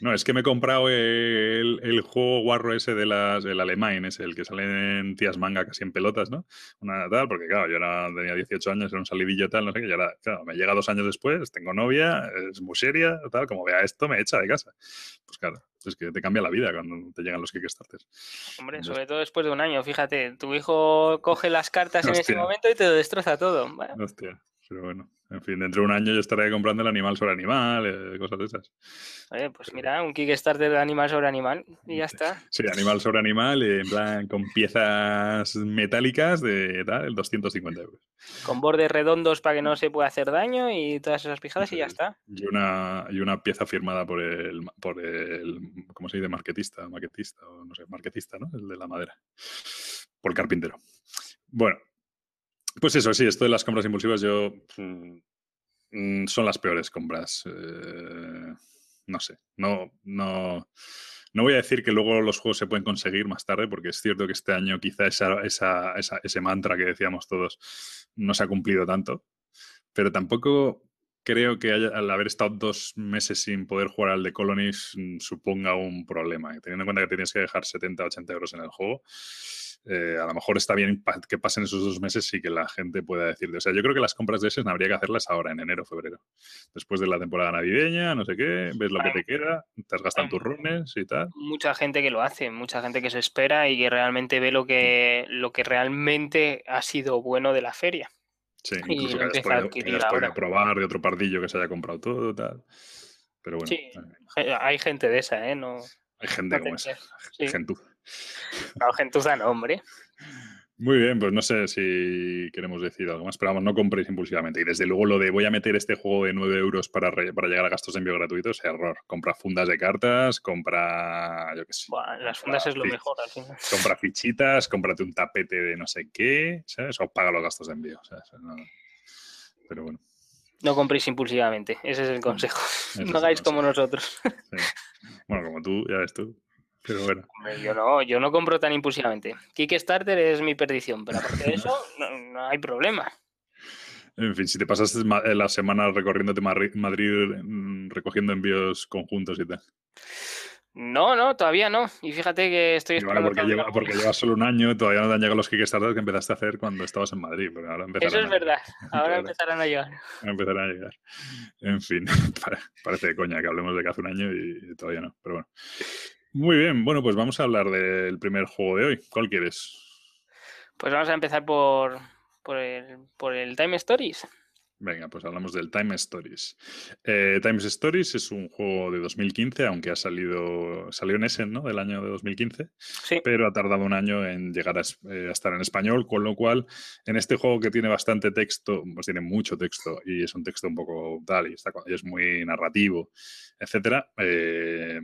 No, es que me he comprado el, juego guarro ese de las, el alemán, es el que sale en tías manga casi en pelotas, ¿no? Una tal, porque claro, yo era, tenía 18 años, era un salidillo tal, no sé qué, y ahora, claro, me llega dos años después, tengo novia, es muy seria, tal, como vea esto, me echa de casa. Pues claro, es que te cambia la vida cuando te llegan los Kickstarters. Hombre, sobre todo después de un año, fíjate, tu hijo coge las cartas en ese momento y te destroza todo. Hostia. Pero bueno, en fin, dentro de un año yo estaré comprando el animal sobre animal, eh, cosas de esas. Oye, pues mira, un Kickstarter de animal sobre animal y ya está. Sí, animal sobre animal, en plan con piezas metálicas de tal, 250 euros. Con bordes redondos para que no se pueda hacer daño y todas esas pijadas y ya está. Y una, y una pieza firmada por el, por el, ¿cómo se dice? Marquetista, maquetista, o no sé, marquetista, ¿no? El de la madera. Por el carpintero. Bueno, pues eso, sí, esto de las compras impulsivas yo mm, son las peores compras. Eh, no sé, no, no, no voy a decir que luego los juegos se pueden conseguir más tarde, porque es cierto que este año quizá ese mantra que decíamos todos no se ha cumplido tanto, pero tampoco creo que al haber estado dos meses sin poder jugar al de Colonies mm, suponga un problema. Teniendo en cuenta que tienes que dejar 70, 80 euros en el juego, eh, a lo mejor está bien que pasen esos dos meses y que la gente pueda decir. O sea, yo creo que las compras de ese habría que hacerlas ahora, en enero, febrero. Después de la temporada navideña, no sé qué, ves lo que te queda, te has gastado tus runes y tal. Mucha gente que lo hace, mucha gente que se espera y que realmente ve lo que, lo que realmente ha sido bueno de la feria. Sí, incluso que hayas podido, probar de otro pardillo que se haya comprado todo, tal. Pero bueno. Sí, hay gente de esa, ¿eh? No, hay gente como esa. Gente. No, gentuza no, hombre. Muy bien, pues no sé si queremos decir algo más, pero vamos, no compréis impulsivamente. Y desde luego lo de voy a meter este juego de 9 euros para, para llegar a gastos de envío gratuitos, error. Compra fundas de cartas, compra, yo qué sé. las fundas es lo mejor al final. Compra fichitas, cómprate un tapete de no sé qué, ¿sabes? O paga los gastos de envío. Pero bueno. No compréis impulsivamente, ese es el consejo. no hagáis como nosotros. Bueno, como tú, ya ves tú. Pero bueno. Yo no, yo no compro tan impulsivamente. Kickstarter es mi perdición, pero aparte de eso, no, hay problema. En fin, si te pasaste la semana recorriéndote Madrid mm, recogiendo envíos conjuntos y tal. No, no, todavía no. Y fíjate que estoy esperando. porque, lleva, porque llevas solo un año, todavía no te han llegado los Kickstarter que empezaste a hacer cuando estabas en Madrid. ahora Eso es verdad. Ahora empezarán a llegar. Empezarán a llegar. En fin, parece de coña que hablemos de que hace un año y todavía no. Pero bueno. Muy bien, bueno, pues vamos a hablar del primer juego de hoy. ¿Cuál quieres? Pues vamos a empezar por, por, el, Time Stories. Venga, pues hablamos del Time Stories. Eh, Time Stories es un juego de 2015, aunque ha salido, salió en ese, ¿no? Del año de 2015. Sí. Pero ha tardado un año en llegar eh, a, estar en español, con lo cual, en este juego que tiene bastante texto, pues tiene mucho texto y es un texto un poco tal y, está, y es muy narrativo, etcétera. Eh,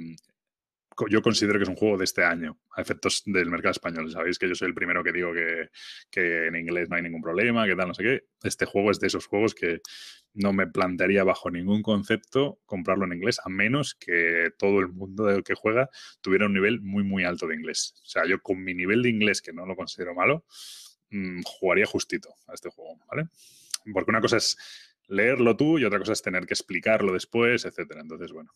yo considero que es un juego de este año, a efectos del mercado español. Sabéis que yo soy el primero que digo que, que, en inglés no hay ningún problema, que tal, no sé qué. Este juego es de esos juegos que no me plantearía bajo ningún concepto comprarlo en inglés, a menos que todo el mundo del que juega tuviera un nivel muy, muy alto de inglés. O sea, yo con mi nivel de inglés, que no lo considero malo, mmm, jugaría justito a este juego, ¿vale? Porque una cosa es leerlo tú y otra cosa es tener que explicarlo después, etcétera. Entonces, bueno,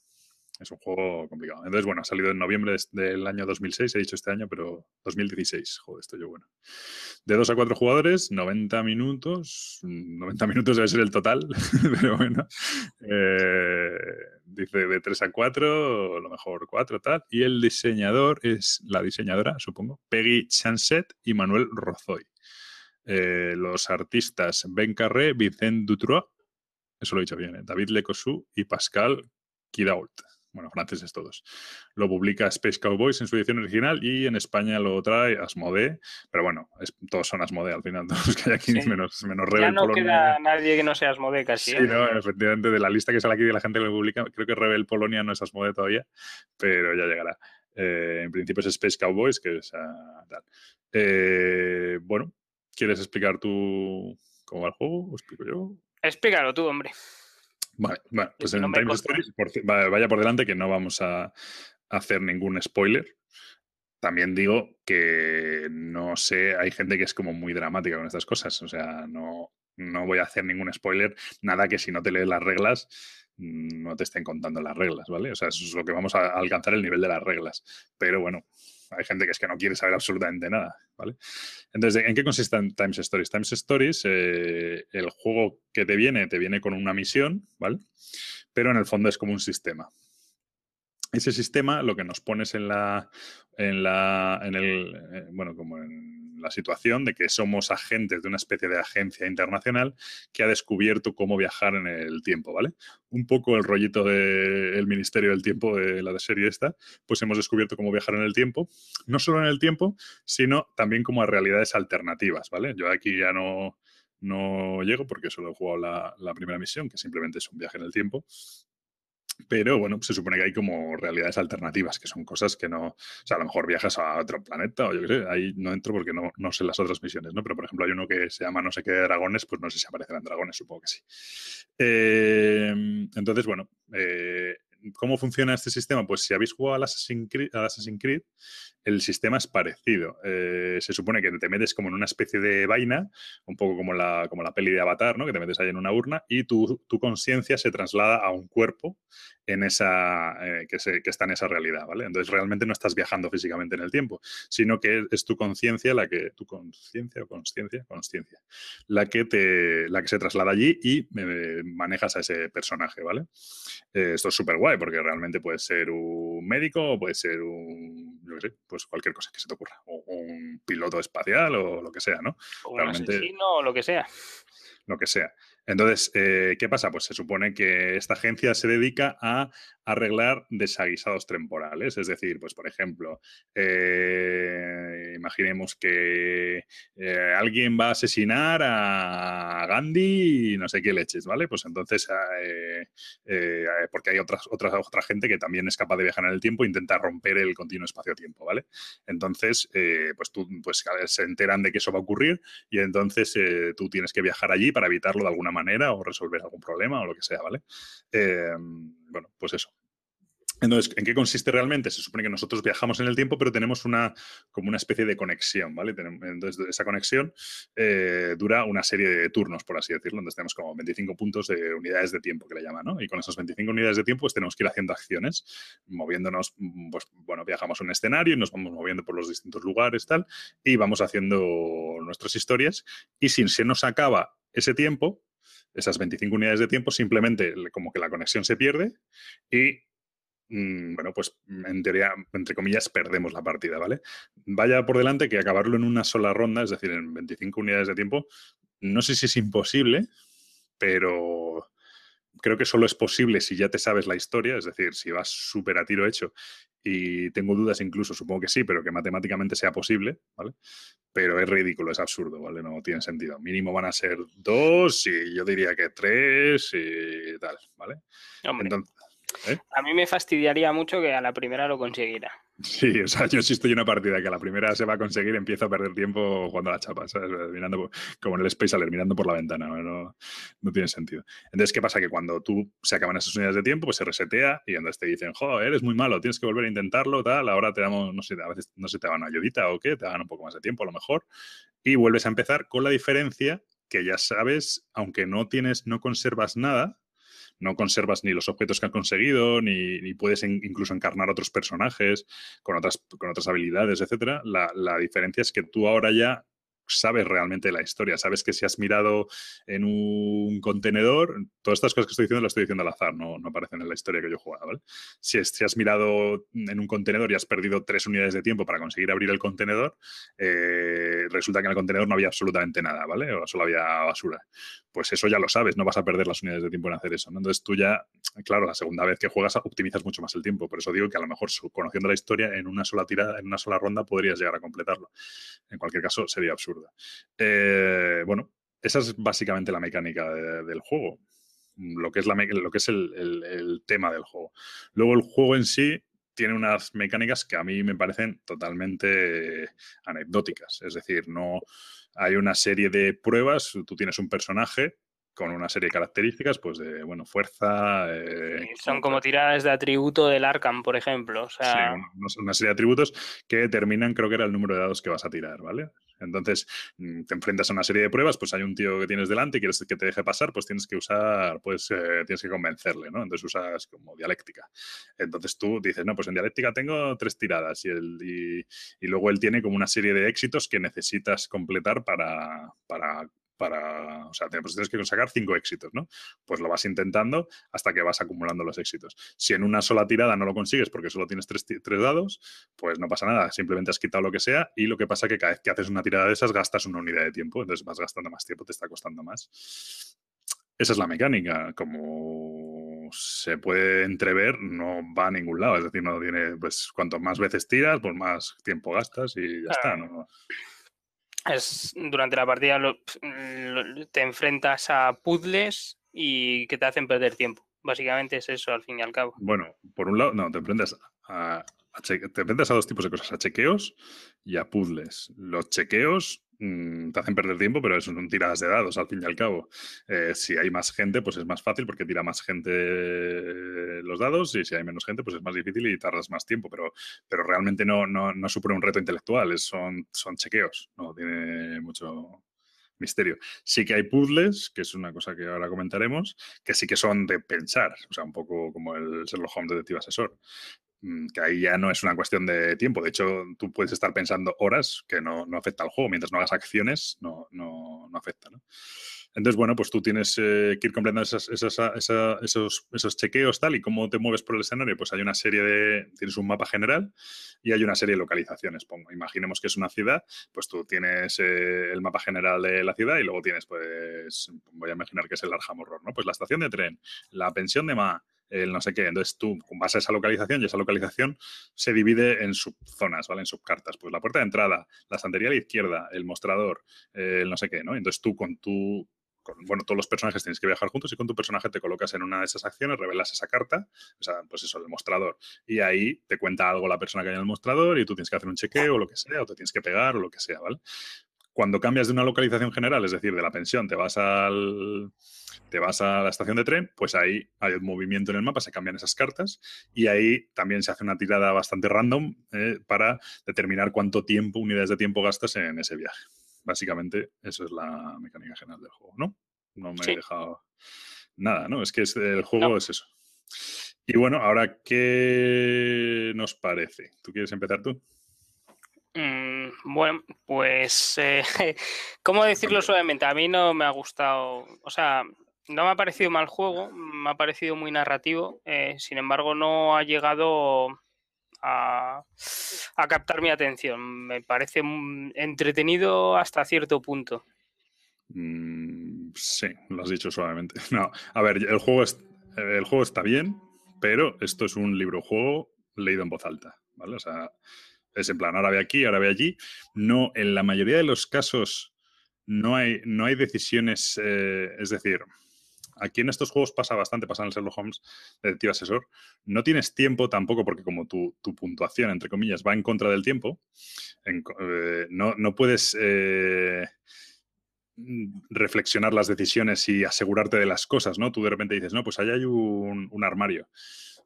es un juego complicado. Entonces, bueno, ha salido en noviembre del año 2006, he dicho este año, pero 2016. Joder, estoy yo bueno. De 2 a 4 jugadores, 90 minutos. 90 minutos debe ser el total, pero bueno. Eh, dice de 3 a 4, lo mejor 4, tal. Y el diseñador es la diseñadora, supongo, Peggy Chanset y Manuel Rozoy. Eh, los artistas Ben Carré, Vicente Dutroux, eso lo he dicho bien, ¿eh? David Lecosu y Pascal Kidault bueno, franceses todos. Lo publica Space Cowboys en su edición original y en España lo trae Asmodee, pero bueno, todos son Asmodee al final, todos los que hay aquí, menos, menos Rebel Ya no queda nadie que no sea Asmodee casi. Sí, ¿eh? no, efectivamente, de la lista que sale aquí de la gente que lo publica, creo que Rebel Polonia no es Asmodee todavía, pero ya llegará. Eh, en principio es Space Cowboys, que es uh, tal. Eh, bueno, ¿quieres explicar tú cómo va el juego? ¿O explico yo? Explícalo tú, hombre. Vale, pues en Time Stories, vaya por delante que no vamos a hacer ningún spoiler. También digo que no sé, hay gente que es como muy dramática con estas cosas. O sea, no, no voy a hacer ningún spoiler. Nada que si no te lees las reglas, no te estén contando las reglas, ¿vale? O sea, eso es lo que vamos a alcanzar el nivel de las reglas. Pero bueno, hay gente que es que no quiere saber absolutamente nada, ¿vale? Entonces, ¿en qué consisten Times Stories? Times Stories, eh, el juego que te viene, te viene con una misión, ¿vale? Pero en el fondo es como un sistema. Ese sistema lo que nos pones en la, en la, en el, eh, bueno, como en la situación de que somos agentes de una especie de agencia internacional que ha descubierto cómo viajar en el tiempo, ¿vale? Un poco el rollito del Ministerio del Tiempo de la serie esta, pues hemos descubierto cómo viajar en el tiempo, no solo en el tiempo, sino también como a realidades alternativas, ¿vale? Yo aquí ya no, no llego porque solo he jugado la primera misión, que simplemente es un viaje en el tiempo, pero bueno, se supone que hay como realidades alternativas, que son cosas que no. O sea, a lo mejor viajas a otro planeta o yo qué sé, ahí no entro porque no, no sé las otras misiones, ¿no? Pero por ejemplo, hay uno que se llama no sé qué dragones, pues no sé si aparecerán dragones, supongo que sí. Em, entonces, bueno, eh, ¿Cómo funciona este sistema? Pues si habéis jugado al Assassin's Creed, el sistema es parecido. Eh, se supone que te metes como en una especie de vaina, un poco como la, como la peli de Avatar, ¿no? que te metes ahí en una urna y tu, tu conciencia se traslada a un cuerpo en esa, eh, que, que, está en esa realidad. ¿vale? Entonces realmente no estás viajando físicamente en el tiempo, sino que es tu conciencia la que, tu conciencia o conciencia, conciencia, la que te, la que se traslada allí y eh, manejas a ese personaje. ¿vale? esto es súper guay porque realmente puede ser un médico o puede ser un, yo sé, pues cualquier cosa que se te ocurra, o un piloto espacial o lo que sea, ¿no? O realmente, un asesino o lo que sea. Lo que sea. Entonces, eh, ¿qué pasa? Pues se supone que esta agencia se dedica a arreglar desaguisados temporales. Es decir, pues por ejemplo, eh, imaginemos que eh, alguien va a asesinar a Gandhi y no sé qué leches, ¿vale? Pues entonces, porque hay otras, otra, otra gente que también es capaz de viajar en el tiempo e intenta romper el continuo espacio-tiempo, ¿vale? Entonces, pues tú, pues se enteran de que eso va a ocurrir y entonces tú tienes que viajar allí evitarlo de alguna manera o resolver algún problema o lo que sea, ¿vale? Em, bueno, pues eso. Entonces, ¿en qué consiste realmente? Se supone que nosotros viajamos en el tiempo, pero tenemos una, como una especie de conexión, ¿vale? Entonces, esa conexión eh, dura una serie de turnos, por así decirlo. Entonces, tenemos como 25 puntos de unidades de tiempo, que le llaman, ¿no? Y con esas 25 unidades de tiempo, pues tenemos que ir haciendo acciones, moviéndonos, pues, bueno, viajamos a un escenario y nos vamos moviendo por los distintos lugares, tal, y vamos haciendo nuestras historias. Y si se nos acaba ese tiempo, esas 25 unidades de tiempo, simplemente como que la conexión se pierde y, mm, bueno, pues en teoría, entre comillas, perdemos la partida, ¿vale? Vaya por delante que acabarlo en una sola ronda, es decir, en 25 unidades de tiempo, no sé si es imposible, pero creo que solo es posible si ya te sabes la historia, es decir, si vas súper a tiro hecho y tengo dudas incluso, supongo que sí, pero que matemáticamente sea posible, ¿vale? Pero es ridículo, es absurdo, ¿vale? No tiene sentido. Mínimo van a ser dos y yo diría que tres y tal, ¿vale? ¿eh? A mí me fastidiaría mucho que a la primera lo consiguiera. Sí, o sea, yo si estoy en una partida que la primera se va a conseguir, empiezo a perder tiempo jugando a la chapa, ¿sabes? Mirando como en el Space Alert, mirando por la ventana, ¿no? no tiene sentido. Entonces, ¿qué pasa? Que cuando tú se acaban esas unidades de tiempo, pues se resetea y entonces te dicen, joder, eres muy malo, tienes que volver a intentarlo, tal, ahora te damos, no sé, a veces no sé, te dan una ayudita o qué, te dan un poco más de tiempo a lo mejor, y vuelves a empezar con la diferencia que ya sabes, aunque no tienes, no conservas nada, no conservas ni los objetos que han conseguido, ni, puedes incluso encarnar otros personajes con otras, con otras habilidades, etc. La, la diferencia es que tú ahora ya sabes realmente la historia, sabes que si has mirado en un contenedor, todas estas cosas que estoy diciendo las estoy diciendo al azar, no, aparecen en la historia que yo he jugado, ¿vale? Si, has mirado en un contenedor y has perdido tres unidades de tiempo para conseguir abrir el contenedor, eh, resulta que en el contenedor no había absolutamente nada, ¿vale? O solo había basura. Pues eso ya lo sabes, no vas a perder las unidades de tiempo en hacer eso. Entonces tú ya, claro, la segunda vez que juegas optimizas mucho más el tiempo, por eso digo que a lo mejor conociendo la historia en una sola tirada, en una sola ronda podrías llegar a completarlo. En cualquier caso sería absurdo. Eh, bueno, esa es básicamente la mecánica del juego, lo que es, lo que es el, tema del juego. Luego el juego en sí tiene unas mecánicas que a mí me parecen totalmente anecdóticas. Es decir, no hay una serie de pruebas, tú tienes un personaje con una serie de características, pues de, bueno, fuerza... Eh, son como tiradas de atributo del Arkham, por ejemplo. Sí, una, serie de atributos que determinan, creo que era el número de dados que vas a tirar, ¿vale? Entonces, mm, te enfrentas a una serie de pruebas, pues hay un tío que tienes delante y quieres que te deje pasar, pues tienes que usar, pues eh, tienes que convencerle, ¿no? Entonces usas como dialéctica. Entonces tú dices, no, pues en dialéctica tengo tres tiradas y, el, y, y luego él tiene como una serie de éxitos que necesitas completar para, para para, o sea, pues tienes que sacar cinco éxitos, ¿no? Pues lo vas intentando hasta que vas acumulando los éxitos. Si en una sola tirada no lo consigues porque solo tienes tres, dados, pues no pasa nada, simplemente has quitado lo que sea y lo que pasa es que cada vez que haces una tirada de esas gastas una unidad de tiempo, entonces vas gastando más tiempo, te está costando más. Esa es la mecánica, como se puede entrever, no va a ningún lado, es decir, no tiene, pues cuanto más veces tiras, pues más tiempo gastas y ya está, ¿no? Es durante la partida te enfrentas a puzzles y que te hacen perder tiempo. Básicamente es eso, al fin y al cabo. Bueno, por un lado, no, te enfrentas a, te enfrentas a dos tipos de cosas, a chequeos y a puzzles. Los chequeos Mm, te hacen perder tiempo, pero son tiradas de dados al fin y al cabo. Eh, si hay más gente, pues es más fácil porque tira más gente los dados y si hay menos gente, pues es más difícil y tardas más tiempo, pero, pero realmente no, no, no supone un reto intelectual, son, son chequeos, no tiene mucho misterio. Sí que hay puzzles, que es una cosa que ahora comentaremos, que sí que son de pensar, o sea, un poco como el Sherlock Holmes Detective Asesor. Mm, que ahí ya no es una cuestión de tiempo. De hecho, tú puedes estar pensando horas que no, no afecta al juego. Mientras no hagas acciones, no, no, no afecta. ¿no? Entonces, bueno, pues tú tienes eh, que ir completando esas, esos, esos, chequeos tal y cómo te mueves por el escenario. Pues hay una serie de, tienes un mapa general y hay una serie de localizaciones. Pongo, imaginemos que es una ciudad, pues tú tienes eh, el mapa general de la ciudad y luego tienes, pues, voy a imaginar que es el Arham Horror, ¿no? Pues la estación de tren, la pensión de Ma, el no sé qué. Entonces tú vas a esa localización y esa localización se divide en subzonas, ¿vale? En subcartas. Pues la puerta de entrada, la estantería a la izquierda, el mostrador, el no sé qué, ¿no? Entonces tú con tu bueno, todos los personajes tienes que viajar juntos y con tu personaje te colocas en una de esas acciones, revelas esa carta, o sea, pues eso, el mostrador. Y ahí te cuenta algo la persona que hay en el mostrador y tú tienes que hacer un chequeo o lo que sea, o te tienes que pegar o lo que sea, ¿vale? Cuando cambias de una localización general, es decir, de la pensión, te vas al te vas a la estación de tren, pues ahí hay un movimiento en el mapa, se cambian esas cartas y ahí también se hace una tirada bastante random eh, para determinar cuánto tiempo, unidades de tiempo gastas en ese viaje. Básicamente, eso es la mecánica general del juego, ¿no? No me he dejado nada, ¿no? Es que el juego es eso. Y bueno, ahora, ¿qué nos parece? ¿Tú quieres empezar tú? Mm, bueno, pues, eh, ¿cómo decirlo suavemente? A mí no me ha gustado, o sea, no me ha parecido mal juego, me ha parecido muy narrativo, eh, sin embargo no ha llegado a, captar mi atención. Me parece entretenido hasta cierto punto. Mm, sí, lo has dicho suavemente. No, a ver, el juego, es, el juego está bien, pero esto es un libro juego leído en voz alta, ¿vale? O sea, es en plan, ahora ve aquí, ahora ve allí. No, en la mayoría de los casos no hay, no hay decisiones, eh, es decir, aquí en estos juegos pasa bastante, pasa en el Sherlock Holmes Detective Asesor, no tienes tiempo tampoco porque como tu, puntuación, entre comillas, va en contra del tiempo, eh, no, puedes eh, reflexionar las decisiones y asegurarte de las cosas, ¿no? Tú de repente dices, no, pues allá hay un, un armario.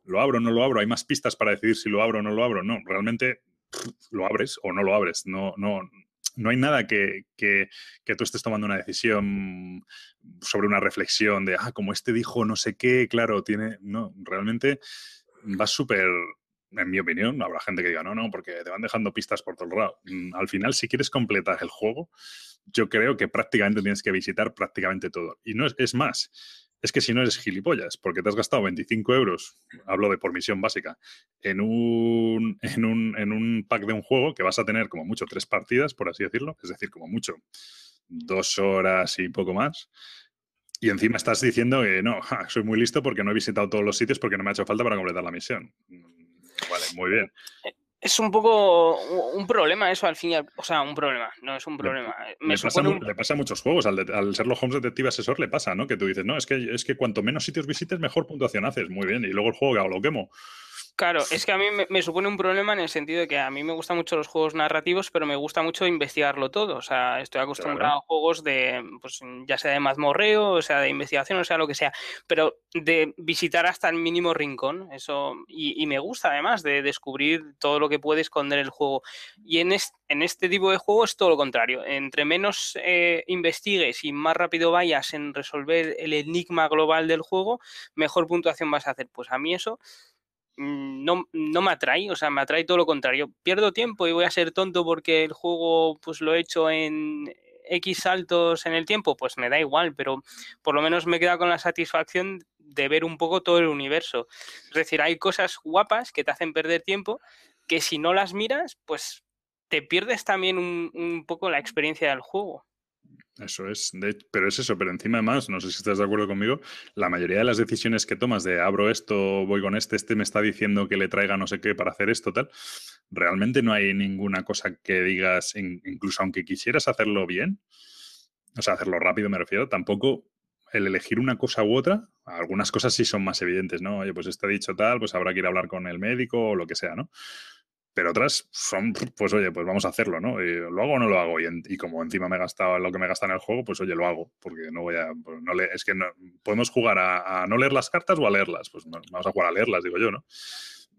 ¿Lo abro o no lo abro? Hay más pistas para decidir si lo abro o no lo abro. No, realmente lo abres o no lo abres. No, no, no hay nada que, que, tú estés tomando una decisión sobre una reflexión de, ah, como este dijo no sé qué, claro, tiene. No, realmente va súper. En mi opinión, habrá gente que diga, no, no, porque te van dejando pistas por todo el lado. Mm, al final, si quieres completar el juego, yo creo que prácticamente tienes que visitar prácticamente todo. Y no es, es más, es que si no eres gilipollas, porque te has gastado 25 euros, hablo de por misión básica, en un, en un, en un pack de un juego que vas a tener como mucho tres partidas, por así decirlo, es decir, como mucho dos horas y poco más. Y encima estás diciendo que no, soy muy listo porque no he visitado todos los sitios porque no me ha hecho falta para completar la misión. Vale, muy bien. Eh, es un poco un problema eso al fin y al... O sea, un problema, no es un problema. Le, pasa, a muchos juegos, al, al Sherlock Holmes Detective Asesor le pasa, ¿no? Que tú dices, no, es que, es que cuanto menos sitios visites, mejor puntuación haces. Muy bien, y luego el juego lo quemo. Claro, es que a mí me, supone un problema en el sentido de que a mí me gustan mucho los juegos narrativos, pero me gusta mucho investigarlo todo. O sea, estoy acostumbrado a juegos de, pues ya sea de mazmorreo, o sea de investigación, o sea lo que sea, pero de visitar hasta el mínimo rincón, eso, y, me gusta además de descubrir todo lo que puede esconder el juego. Y en, en este tipo de juego es todo lo contrario. Entre menos eh, investigues y más rápido vayas en resolver el enigma global del juego, mejor puntuación vas a hacer. Pues a mí eso no, no, me atrae, o sea, me atrae todo lo contrario. Pierdo tiempo y voy a ser tonto porque el juego pues lo he hecho en X saltos en el tiempo, pues me da igual, pero por lo menos me queda con la satisfacción de ver un poco todo el universo. Es decir, hay cosas guapas que te hacen perder tiempo que si no las miras, pues te pierdes también un, un poco la experiencia del juego. Eso es, pero es eso, pero encima además, no sé si estás de acuerdo conmigo, la mayoría de las decisiones que tomas de abro esto, voy con este, este me está diciendo que le traiga no sé qué para hacer esto, tal, realmente no hay ninguna cosa que digas, incluso aunque quisieras hacerlo bien, o sea, hacerlo rápido me refiero, tampoco el elegir una cosa u otra, algunas cosas sí son más evidentes, ¿no? Oye, pues ha dicho tal, pues habrá que ir a hablar con el médico o lo que sea, ¿no? Pero otras son, pues oye, pues vamos a hacerlo, ¿no? ¿Lo hago o no lo hago? Y, como encima me he gastado lo que me gasta en el juego, pues oye, lo hago, porque no voy a, pues no le, es que no, podemos jugar a, no leer las cartas o a leerlas, pues vamos a jugar a leerlas, digo yo, ¿no?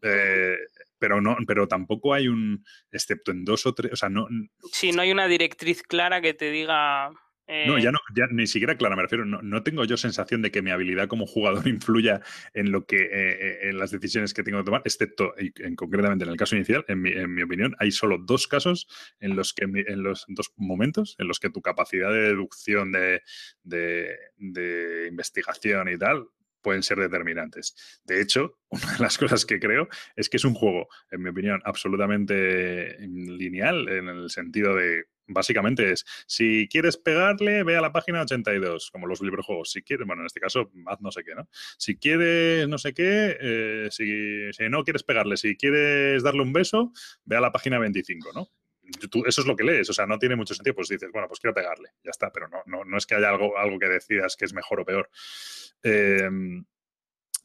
Eh, pero no, pero tampoco hay un, excepto en dos o tres, o sea, no... Sí, no hay una directriz clara que te diga no, ya Eh, no, ya ni siquiera clara, me refiero. No, no tengo yo sensación de que mi habilidad como jugador influya en lo que eh, eh, en las decisiones que tengo que tomar, excepto en, concretamente en el caso inicial, en mi, en mi opinión, hay solo dos casos en los que en los dos momentos en los que tu capacidad de deducción de, de- de investigación y tal pueden ser determinantes. De hecho, una de las cosas que creo es que es un juego, en mi opinión, absolutamente lineal en el sentido de básicamente es si quieres pegarle, ve a la página 82, como los librojuegos. Si quieres, bueno, en este caso, haz no sé qué, ¿no? Si quieres no sé qué, eh, si, no quieres pegarle, si quieres darle un beso, ve a la página 25, ¿no? Eso es lo que lees, o sea, no tiene mucho sentido. Pues dices, bueno, pues quiero pegarle, ya está, pero no, no, es que haya algo, algo que decidas que es mejor o peor. Eh,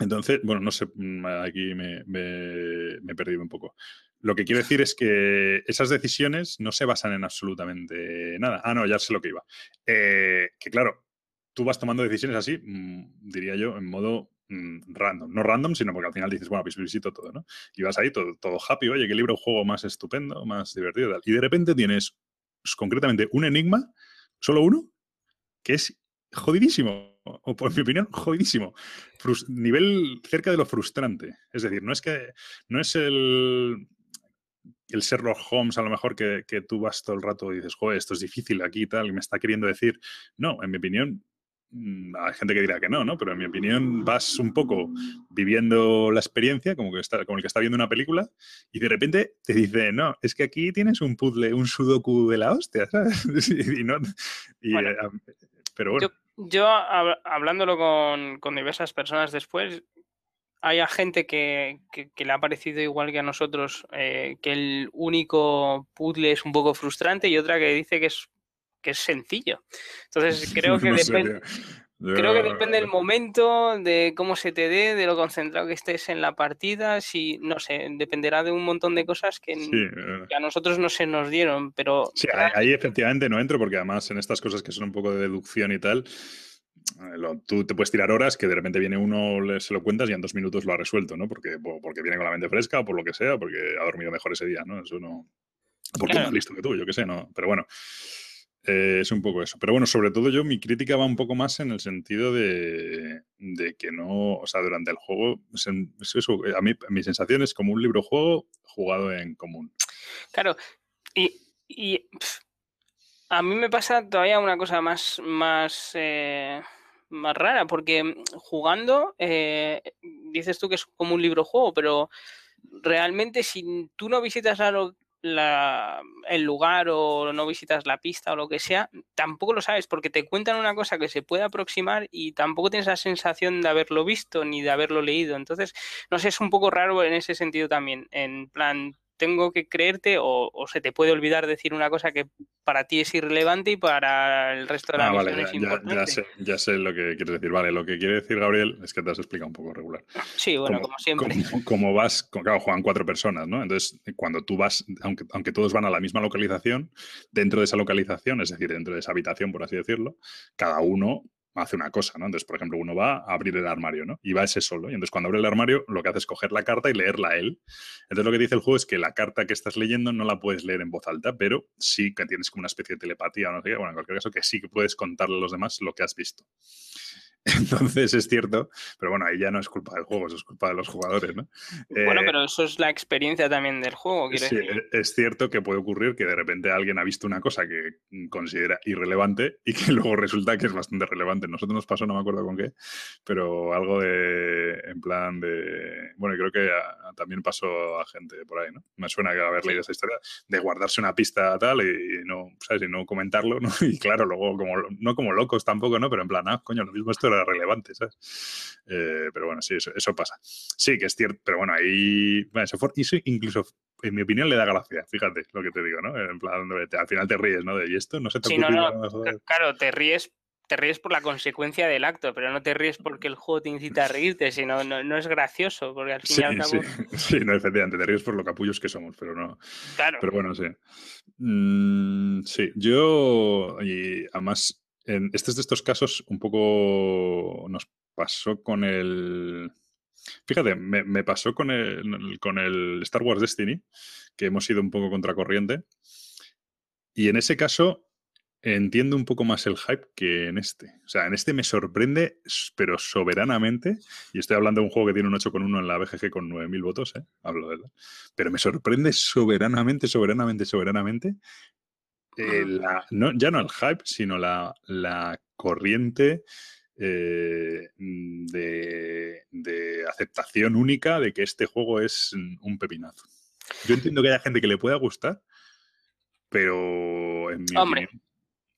entonces, bueno, no sé, mm, aquí me- me he perdido un poco. Lo que quiero decir es que esas decisiones no se basan en absolutamente nada. Ah, no, ya sé lo que iba. Eh, que claro, tú vas tomando decisiones así, mm, diría yo, en modo mm, random. No random, sino porque al final dices, bueno, pues visito todo, ¿no? Y vas ahí todo, todo happy, oye, qué libro juego más estupendo, más divertido. tal. Y de repente tienes pues, concretamente un enigma, solo uno, que es jodidísimo, o por mi opinión, jodidísimo. Nivel cerca de lo frustrante. Es decir, no es que no es el, el Sherlock Holmes a lo mejor que, que tú vas todo el rato y dices, joder, esto es difícil aquí y tal, y me está queriendo decir. No, en mi opinión, mm, hay gente que dirá que no, ¿no? Pero en mi opinión vas un poco viviendo la experiencia, como, que está, como el que está viendo una película, y de repente te dice, no, es que aquí tienes un puzzle, un sudoku de la hostia, ¿sabes? y no, y, Bueno, eh, pero bueno. Yo, yo hab- hablándolo con, con diversas personas después, hay gente que, que- que le ha parecido igual que a nosotros, eh, que el único puzzle es un poco frustrante y otra que dice que es, que es sencillo. Entonces creo que No depende. Yo- Creo que depende del momento, de cómo se te dé, de lo concentrado que estés en la partida, si, no sé, dependerá de un montón de cosas que, Sí, eh, que a nosotros no se nos dieron, pero Sí, ahí, ahí efectivamente no entro porque además en estas cosas que son un poco de deducción y tal, lo- tú te puedes tirar horas que de repente viene uno, se lo cuentas y en dos minutos lo ha resuelto, ¿no? Porque, po- porque viene con la mente fresca o por lo que sea, porque ha dormido mejor ese día, ¿no? Eso no... Porque Claro. más listo que tú, yo qué sé, ¿no? Pero bueno, eh, es un poco eso. Pero bueno, sobre todo yo, mi crítica va un poco más en el sentido de, de que no, o sea, durante el juego, es eso, a mí mi sensación es como un libro juego jugado en común. Claro, y, y, a mí me pasa todavía una cosa más, más, eh, más rara, porque mm, jugando, eh, dices tú que es como un libro juego, pero realmente si tú no visitas el lugar o no visitas la pista o lo que sea, tampoco lo sabes, porque te cuentan una cosa que se puede aproximar y tampoco tienes la sensación de haberlo visto ni de haberlo leído. Entonces, no sé, es un poco raro en ese sentido también, en plan tengo que creerte o, o se te puede olvidar decir una cosa que para ti es irrelevante y para el resto de la Ah, vale, misión ya, es ya- ya importante. sé, ya sé lo que quieres decir. Vale, lo que quiere decir Gabriel es que te has explicado un poco regular. Sí, bueno, como, como siempre. como- como vas, claro, juegan cuatro personas, ¿no? Entonces, cuando tú vas, aunque, aunque todos van a la misma localización, dentro de esa localización, es decir, dentro de esa habitación, por así decirlo, cada uno hace una cosa, ¿no? Entonces, por ejemplo, uno va a abrir el armario, ¿no? Y va ese solo. Y entonces, cuando abre el armario, lo que hace es coger la carta y leerla él. Entonces, lo que dice el juego es que la carta que estás leyendo no la puedes leer en voz alta, pero sí que tienes como una especie de telepatía no. Bueno, en cualquier caso, que sí que puedes contarle a los demás lo que has visto. Entonces es cierto, pero bueno, ahí ya no es culpa del juego, eso es culpa de los jugadores, ¿no? Bueno, Eh, pero eso es la experiencia también del juego, quiero Sí, decir. e- es cierto que puede ocurrir que de repente alguien ha visto una cosa que considera irrelevante y que luego resulta que es bastante relevante. Nosotros nos pasó, no me acuerdo con qué, pero algo de, en plan de, bueno, y creo que a- también pasó a gente por ahí, ¿no? Me suena que haber leído esa historia de guardarse una pista tal y, no, ¿sabes? Y no comentarlo, ¿no? Y claro, luego como, no como locos tampoco, ¿no? Pero en plan, ah, coño, lo mismo esto era relevante, ¿sabes? Eh, pero bueno, sí, eso, eso pasa. Sí, que es cierto, pero bueno, ahí, bueno, eso, for- eso incluso en mi opinión le da gracia, fíjate lo que te digo, ¿no? En plan, al final te ríes, ¿no? De, y esto no se te Sí, no, ocurrió no, nada, joder?". c- claro, te ríes, te ríes por la consecuencia del acto, pero no te ríes porque el juego te incita a reírte, sino no, no es gracioso, porque al fin Sí, al cabo, sí, sí, no, efectivamente, te ríes por lo capullos que somos, pero no. claro, Pero bueno, sí. Mm, sí, yo, y además, en este es de estos casos un poco nos pasó con el... Fíjate, me, pasó con el, con el Star Wars Destiny, que hemos ido un poco contracorriente. Y en ese caso, entiendo un poco más el hype que en este. O sea, en este me sorprende, pero soberanamente, y estoy hablando de un juego que tiene un 8,1 en la BGG con 9.000 votos, ¿eh? hablo de él, pero me sorprende soberanamente, soberanamente, soberanamente, eh, no, ya no el hype, sino la, corriente eh, de, de aceptación única de que este juego es un pepinazo. Yo entiendo que haya gente que le pueda gustar, pero en mi Hombre,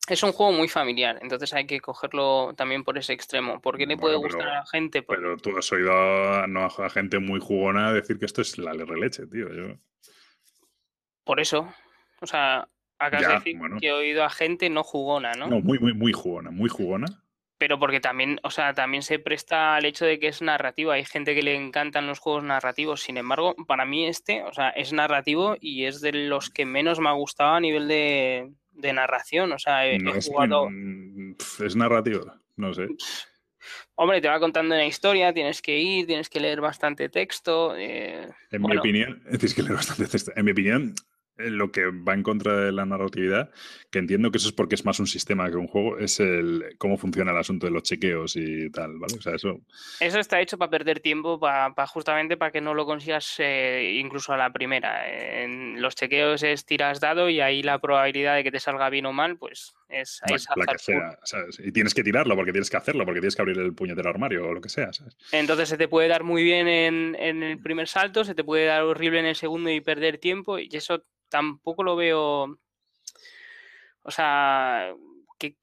es un juego muy familiar, entonces hay que cogerlo también por ese extremo. ¿Por qué le puede gustar a la gente? Pero tú has oído a, a gente muy jugona decir que esto es la leche, tío. Por eso. O sea, acabas de decir que he oído a gente no jugona, ¿no? No, muy, muy, muy jugona, muy jugona pero porque también, o sea, también se presta al hecho de que es narrativo. Hay gente que le encantan los juegos narrativos. Sin embargo, para mí este, o sea, es narrativo y es de los que menos me ha gustado a nivel de, narración. O sea, he, no jugado. Es, narrativo, no sé. Hombre, te va contando una historia, tienes que ir, tienes que leer bastante texto. Eh, en mi opinión, tienes que leer bastante texto. En mi opinión, lo que va en contra de la narratividad, que entiendo que eso es porque es más un sistema que un juego, es el cómo funciona el asunto de los chequeos y tal, ¿vale? O sea, eso... Eso está hecho para perder tiempo, para, justamente para que no lo consigas eh, incluso a la primera. En los chequeos es tiras dado y ahí la probabilidad de que te salga bien o mal, pues es... la que sea, Y tienes que tirarlo porque tienes que hacerlo, porque tienes que abrir el puñetero armario o lo que sea, ¿sabes? Entonces se te puede dar muy bien en, en el primer salto, se te puede dar horrible en el segundo y perder tiempo y eso tampoco lo veo. O sea,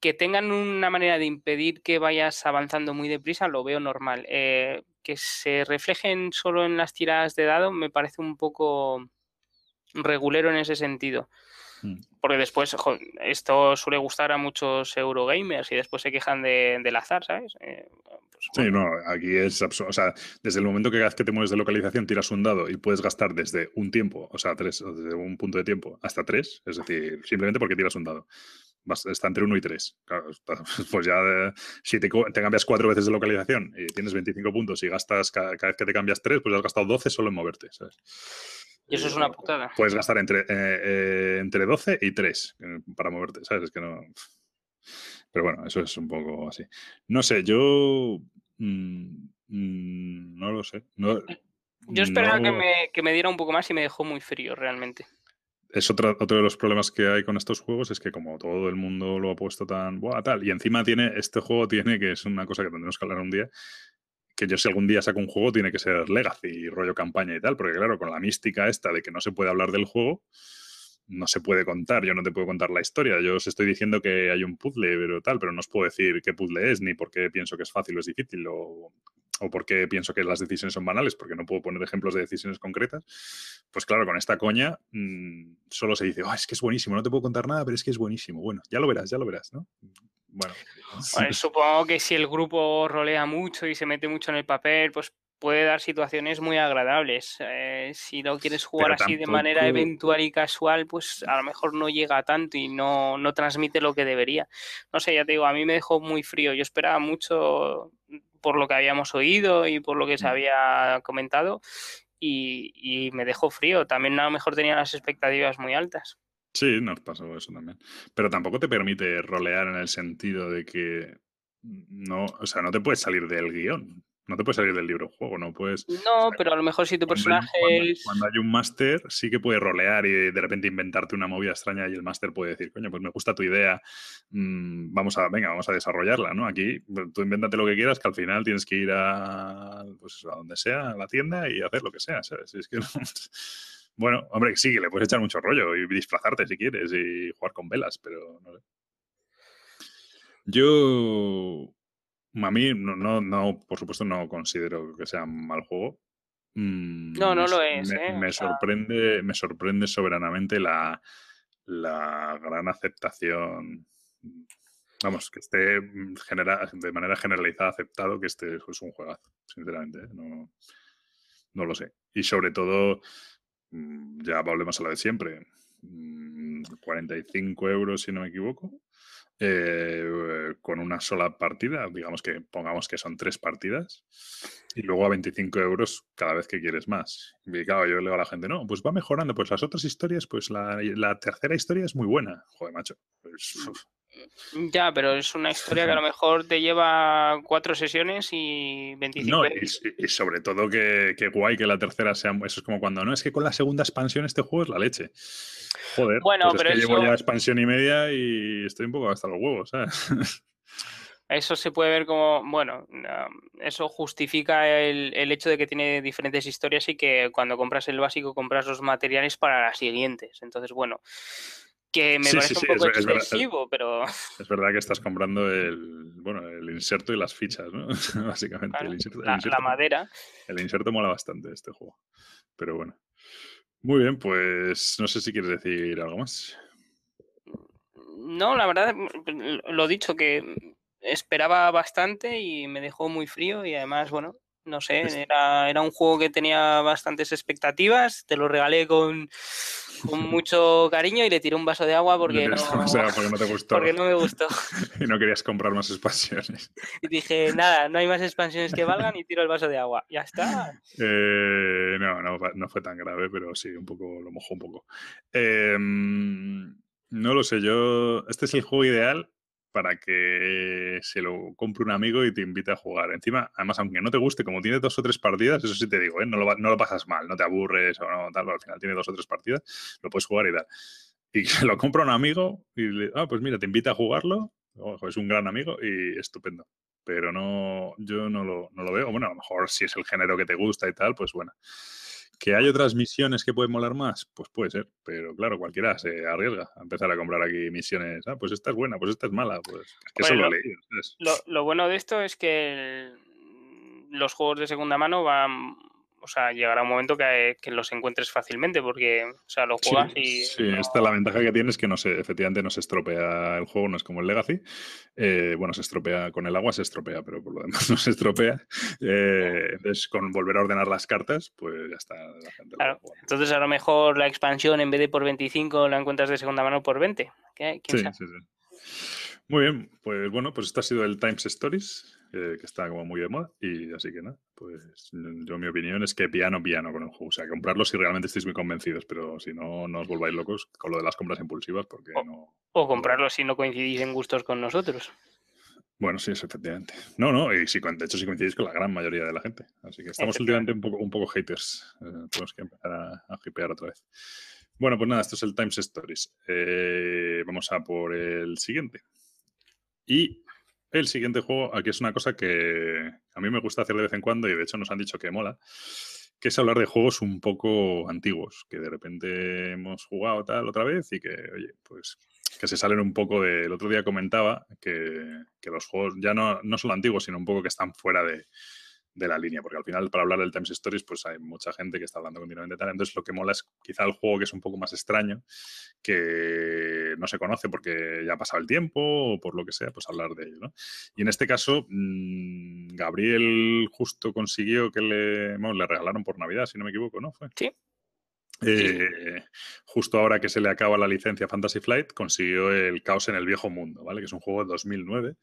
que, tengan una manera de impedir que vayas avanzando muy deprisa, lo veo normal. Eh, que se reflejen solo en las tiradas de dado me parece un poco regulero en ese sentido. Mm. Porque después, esto suele gustar a muchos Eurogamers y después se quejan de, del azar, ¿sabes? Eh, pues sí, no, aquí es absurdo. O sea, desde el momento que, que te mueves de localización, tiras un dado y puedes gastar desde un tiempo, o sea, tres, desde un punto de tiempo hasta tres, es decir, simplemente porque tiras un dado. Está entre uno y tres. pues ya, eh, si te, cambias cuatro veces de localización y tienes 25 puntos y gastas cada, vez que te cambias tres, pues has gastado 12 solo en moverte, ¿sabes? Y eso es una putada. Puedes gastar entre, eh, eh, entre 12 y 3 para moverte, ¿sabes? Es que no. Pero bueno, eso es un poco así. No sé, yo. Mm, mm, no lo sé. yo esperaba que, me, que me diera un poco más y me dejó muy frío realmente es otro, otro de los problemas que hay con estos juegos, es que como todo el mundo lo ha puesto tan, buah, tal, y encima tiene, este juego tiene, que es una cosa que tendremos que hablar un día, que yo si algún día saco un juego tiene que ser Legacy, rollo campaña y tal, porque claro, con la mística esta de que no se puede hablar del juego, no se puede contar, yo no te puedo contar la historia, yo os estoy diciendo que hay un puzzle, pero tal, pero no os puedo decir qué puzzle es, ni por qué pienso que es fácil o es difícil, o, o por qué pienso que las decisiones son banales, porque no puedo poner ejemplos de decisiones concretas. Pues claro, con esta coña mm, solo se dice, oh, es que es buenísimo, no te puedo contar nada, pero es que es buenísimo. Bueno, ya lo verás, ya lo verás, ¿no? Bueno. supongo que si el grupo rolea mucho y se mete mucho en el papel, pues puede dar situaciones muy agradables. Eh, si no quieres jugar así de manera eventual y casual, pues a lo mejor no llega tanto y no, no transmite lo que debería. No sé, ya te digo, a mí me dejó muy frío. Yo esperaba mucho por lo que habíamos oído y por lo que se mm. había comentado y, me dejó frío. También a lo mejor tenía las expectativas muy altas. Sí, nos pasó eso también. Pero tampoco te permite rolear en el sentido de que no, o sea, no te puedes salir del guion. No te puedes salir del libro juego, no puedes. No, pero a lo mejor si tu personaje es. Cuando, hay un máster, sí que puede rolear y de repente inventarte una movida extraña y el máster puede decir, coño, pues me gusta tu idea, mm, vamos a, venga, vamos a desarrollarla, ¿no? Aquí tú invéntate lo que quieras, que al final tienes que ir a, pues, a donde sea, a la tienda y hacer lo que sea, ¿sabes? Es que Bueno, hombre, sí, que le puedes echar mucho rollo y disfrazarte si quieres y jugar con velas, pero no sé. Yo a mí, no, no, por supuesto, no considero que sea un mal juego. Mm, no, no lo es. Me, ¿eh? sorprende, me sorprende soberanamente la, gran aceptación. Vamos, que esté mm, de manera generalizada aceptado que este es un juegazo, sinceramente. ¿eh? No, no lo sé. Y sobre todo, ya volvemos a lo de siempre. 45 euros, si no me equivoco. Eh, con una sola partida, digamos que pongamos que son tres partidas, y luego a 25 euros cada vez que quieres más. Y claro, yo le digo a la gente, no, pues va mejorando, pues las otras historias, pues la, tercera historia es muy buena. Joder, macho. Ya, pero es una historia que a lo mejor te lleva cuatro sesiones y 25 No, y, y sobre todo que, que, guay que la tercera sea. Eso es como cuando no, es que con la segunda expansión este juego es la leche. Joder, bueno, pues pero es que eso... llevo ya expansión y media y estoy un poco hasta los huevos, ¿sabes? Eso se puede ver como, bueno, eso justifica el, el, hecho de que tiene diferentes historias y que cuando compras el básico compras los materiales para las siguientes. Entonces, bueno, que me Sí, parece sí, un poco es- es verdad. excesivo, pero Es verdad que estás comprando el, bueno, el inserto y las fichas, ¿no? Básicamente. el, inserto, el la, inserto- la madera. el inserto mola bastante este juego. Pero bueno. Muy bien, pues no sé si quieres decir algo más. No, la verdad, lo dicho, que esperaba bastante y me dejó muy frío y además, bueno, no sé, era, era un juego que tenía bastantes expectativas, te lo regalé con, con mucho cariño y le tiré un vaso de agua porque no, O sea, porque no te gustó. porque no me gustó. y no querías comprar más expansiones. Y dije, nada, no hay más expansiones que valgan y tiro el vaso de agua. Ya está. Eh, no, no, no fue tan grave, pero sí, un poco, lo mojó un poco. Eh, no lo sé, yo. Este es el juego ideal para que se lo compre un amigo y te invite a jugar. Encima, además, aunque no te guste, como tiene dos o tres partidas, eso sí te digo, ¿eh? no, lo, no lo pasas mal, no te aburres o no, tal, al final tiene dos o tres partidas, lo puedes jugar y tal. Y que lo compra un amigo y le, ah, pues mira, te invita a jugarlo, ojo, es un gran amigo y estupendo pero no, yo no lo, no lo veo. Bueno, a lo mejor si es el género que te gusta y tal, pues bueno. ¿Que hay otras misiones que pueden molar más? Pues puede ser, pero claro, cualquiera se arriesga a empezar a comprar aquí misiones. Ah, pues esta es buena, pues esta es mala. Pues es que eso lo he leído. ¿sabes? Lo, lo bueno de esto es que el- los juegos de segunda mano van. O sea, llegará un momento que, que los encuentres fácilmente porque, o sea, lo Sí, juegas y. sí, no- esta la ventaja que tiene es que no se, efectivamente no se estropea el juego, no es como el Legacy. Eh, bueno, se estropea con el agua, se estropea, pero por lo demás no se estropea. Eh, entonces, con volver a ordenar las cartas, pues ya está. La gente Claro. Entonces, a lo mejor la expansión en vez de por 25 la encuentras de segunda mano por 20. ¿Qué? ¿Quién Sí, sabe? sí, sí. Muy bien, pues bueno, pues esto ha sido el Times Stories, eh, que está como muy de moda, y así que nada, pues yo mi opinión es que piano, piano con el juego, o sea, comprarlo si realmente estáis muy convencidos, pero si no, no os volváis locos con lo de las compras impulsivas, porque Oh. no... O comprarlo si no coincidís en gustos con nosotros. Bueno, sí, eso, efectivamente. No, no, y si, de hecho si coincidís con la gran mayoría de la gente, así que estamos últimamente un poco, un poco haters, eh, tenemos que empezar a, a hipear otra vez. Bueno, pues nada, esto es el Times Stories. Eh, vamos a por el siguiente. Y el siguiente juego, aquí es una cosa que a mí me gusta hacer de vez en cuando y de hecho nos han dicho que mola, que es hablar de juegos un poco antiguos, que de repente hemos jugado tal otra vez y que, oye, pues que se salen un poco de... El otro día comentaba que, que los juegos ya no, no solo antiguos, sino un poco que están fuera de, de la línea, porque al final para hablar del Times Stories pues hay mucha gente que está hablando continuamente tal, entonces lo que mola es quizá el juego que es un poco más extraño, que no se conoce porque ya ha pasado el tiempo o por lo que sea, pues hablar de ello, ¿no? Y en este caso, mmm, Gabriel justo consiguió que le, bueno, le regalaron por Navidad, si no me equivoco, ¿no? Fue. Sí. Eh, justo ahora que se le acaba la licencia Fantasy Flight, consiguió el Caos en el Viejo Mundo, ¿vale? Que es un juego de 2009,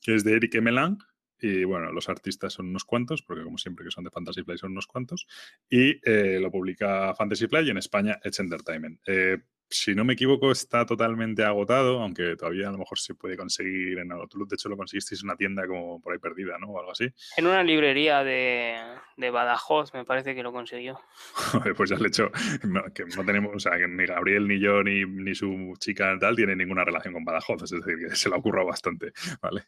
que es de Eric Emelang, y bueno, los artistas son unos cuantos, porque como siempre que son de Fantasy Flight son unos cuantos, y eh, lo publica Fantasy Flight y en España Edge Entertainment. Eh, si no me equivoco, está totalmente agotado, aunque todavía a lo mejor se puede conseguir en Autoluz. De hecho, lo conseguisteis en una tienda como por ahí perdida, ¿no? O algo así. En una librería de, de Badajoz, me parece que lo consiguió. pues ya le he hecho. No, que no tenemos, o sea, que ni Gabriel, ni yo, ni, ni su chica tal tienen ninguna relación con Badajoz. Es decir, que se le ha ocurrido bastante, ¿vale?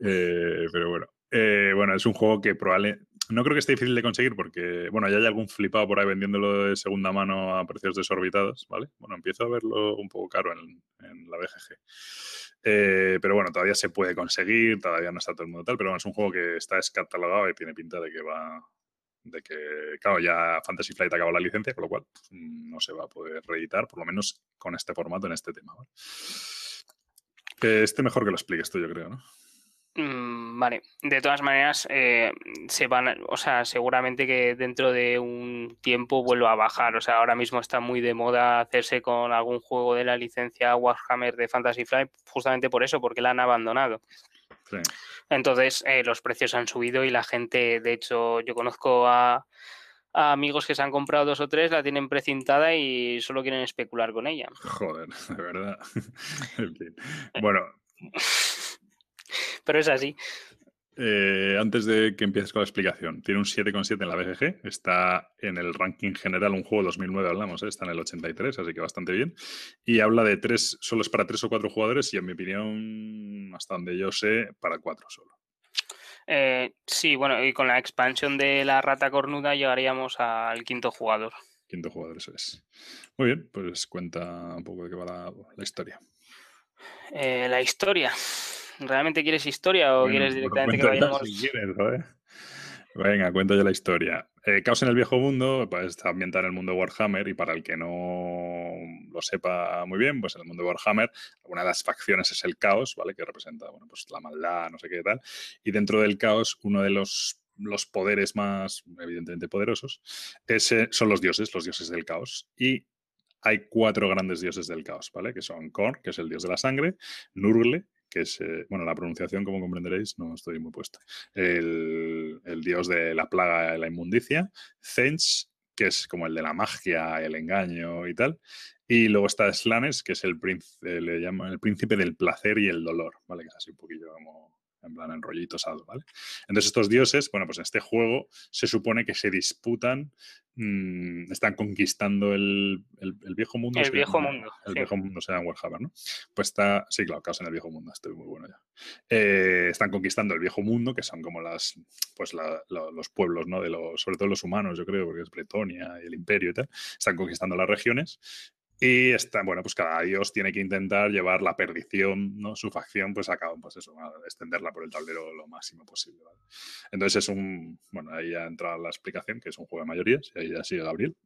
Eh, pero bueno. Eh, bueno, es un juego que probablemente. No creo que esté difícil de conseguir porque, bueno, ya hay algún flipado por ahí vendiéndolo de segunda mano a precios desorbitados, ¿vale? Bueno, empiezo a verlo un poco caro en, la BGG. Eh, pero bueno, todavía se puede conseguir, todavía no está todo el mundo tal, pero bueno, es un juego que está descatalogado y tiene pinta de que va, de que, claro, ya Fantasy Flight acabó la licencia, con lo cual pues, no se va a poder reeditar, por lo menos con este formato en este tema. ¿vale? Que este mejor que lo expliques tú, yo creo, ¿no? Mm, vale, de todas maneras, eh, se van, a- o sea, seguramente que dentro de un tiempo vuelva a bajar. O sea, ahora mismo está muy de moda hacerse con algún juego de la licencia Warhammer de Fantasy Flight, justamente por eso, porque la han abandonado. Sí. Entonces, eh, los precios han subido y la gente, de hecho, yo conozco a, a amigos que se han comprado dos o tres, la tienen precintada y solo quieren especular con ella. Joder, de verdad. en fin. Bueno, Pero es así. Eh, antes de que empieces con la explicación, tiene un 7,7 en la BGG, está en el ranking general, un juego 2009 hablamos, ¿eh? está en el 83, así que bastante bien. Y habla de tres, solo es para tres o cuatro jugadores y en mi opinión, hasta donde yo sé, para cuatro solo. Eh, sí, bueno, y con la expansión de la rata cornuda llegaríamos al quinto jugador. Quinto jugador, eso es. Muy bien, pues cuenta un poco de qué va la, historia. la historia. ¿Realmente quieres historia o quieres directamente que vayamos? Si Venga, cuento yo la historia. Eh, Caos en el viejo mundo pues, está en el mundo de Warhammer y para el que no lo sepa muy bien, pues en el mundo de Warhammer una de las facciones es el caos, ¿vale? Que representa, bueno, pues la maldad, no sé qué tal. Y dentro del caos, uno de los, los poderes más, evidentemente, poderosos ese, son los dioses, los dioses del caos. Y hay cuatro grandes dioses del caos, ¿vale? Que son Korn, que es el dios de la sangre, Nurgle, que es, bueno, la pronunciación, como comprenderéis, no estoy muy puesto. El, dios de la plaga y la inmundicia, Zench, que es como el de la magia, el engaño y tal. Y luego está Slanes, que es el, príncipe, le llaman el príncipe del placer y el dolor, ¿vale? Que es así un poquillo como en plan enrollito sado, ¿vale? Entonces estos dioses, bueno, pues en este juego se supone que se disputan, mm, están conquistando el, viejo mundo. El viejo mundo. El viejo mundo sea en Warhammer, ¿no? Pues está, sí, claro, caos en el viejo mundo, estoy muy bueno ya. Eh, están conquistando el viejo mundo, que son como las, pues los pueblos, ¿no? De los, sobre todo los humanos, yo creo, porque es Bretonia y el imperio y tal. Están conquistando las regiones y está, bueno, pues cada dios tiene que intentar llevar la perdición, ¿no? Su facción, pues a cabo, pues eso, a extenderla por el tablero lo máximo posible. Entonces es un, bueno, ahí ya entra la explicación, que es un juego de mayorías, y ahí ya sigue Gabriel.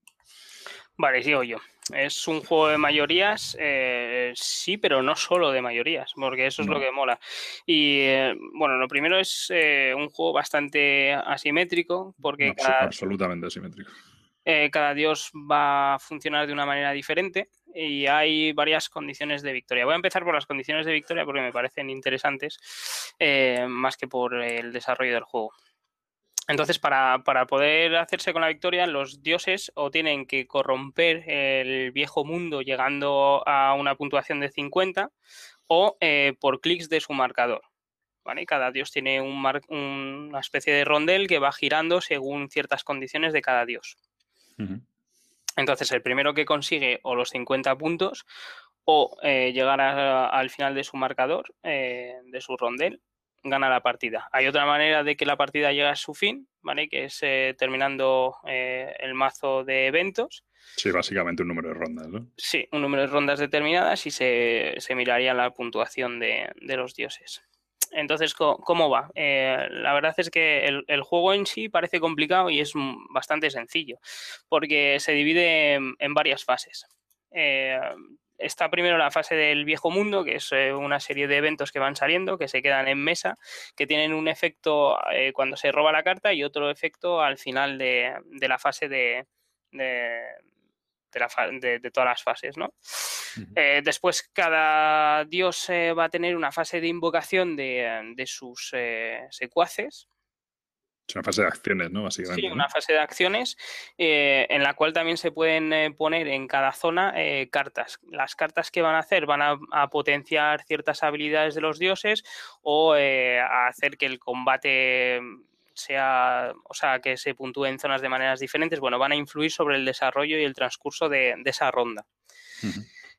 Vale, sigo yo. Es un juego de mayorías, eh, sí, pero no solo de mayorías, porque eso es lo que mola. Y eh, bueno, lo primero es eh, un juego bastante asimétrico, porque... Absolutamente asimétrico eh, cada dios va a funcionar de una manera diferente y hay varias condiciones de victoria. Voy a empezar por las condiciones de victoria porque me parecen interesantes eh, más que por el desarrollo del juego. Entonces, para, poder hacerse con la victoria, los dioses o tienen que corromper el viejo mundo llegando a una puntuación de 50 o eh, por clics de su marcador. Cada dios tiene un una especie de rondel que va girando según ciertas condiciones de cada dios. Entonces, el primero que consigue o los 50 puntos o eh, llegar al final de su marcador, eh, de su rondel, gana la partida. Hay otra manera de que la partida llegue a su fin, ¿vale? Que es eh, terminando el mazo de eventos. Sí, básicamente un número de rondas, ¿no? Sí, un número de rondas determinadas y se, miraría la puntuación de los dioses. Entonces, ¿cómo va? Eh, la verdad es que el, juego en sí parece complicado y es bastante sencillo, porque se divide en, varias fases. Eh, está primero la fase del viejo mundo, que es eh, una serie de eventos que van saliendo, que se quedan en mesa, que tienen un efecto cuando se roba la carta y otro efecto al final de, la fase de, todas las fases, ¿no? Eh, después cada dios eh, va a tener una fase de invocación de, sus eh, secuaces. Es una fase de acciones, ¿no? Básicamente. Sí, una fase de acciones en la cual también se pueden poner en cada zona cartas. Las cartas que van a hacer van a, potenciar ciertas habilidades de los dioses o a hacer que el combate sea, o sea, que se puntúe en zonas de maneras diferentes, bueno, van a influir sobre el desarrollo y el transcurso de, esa ronda.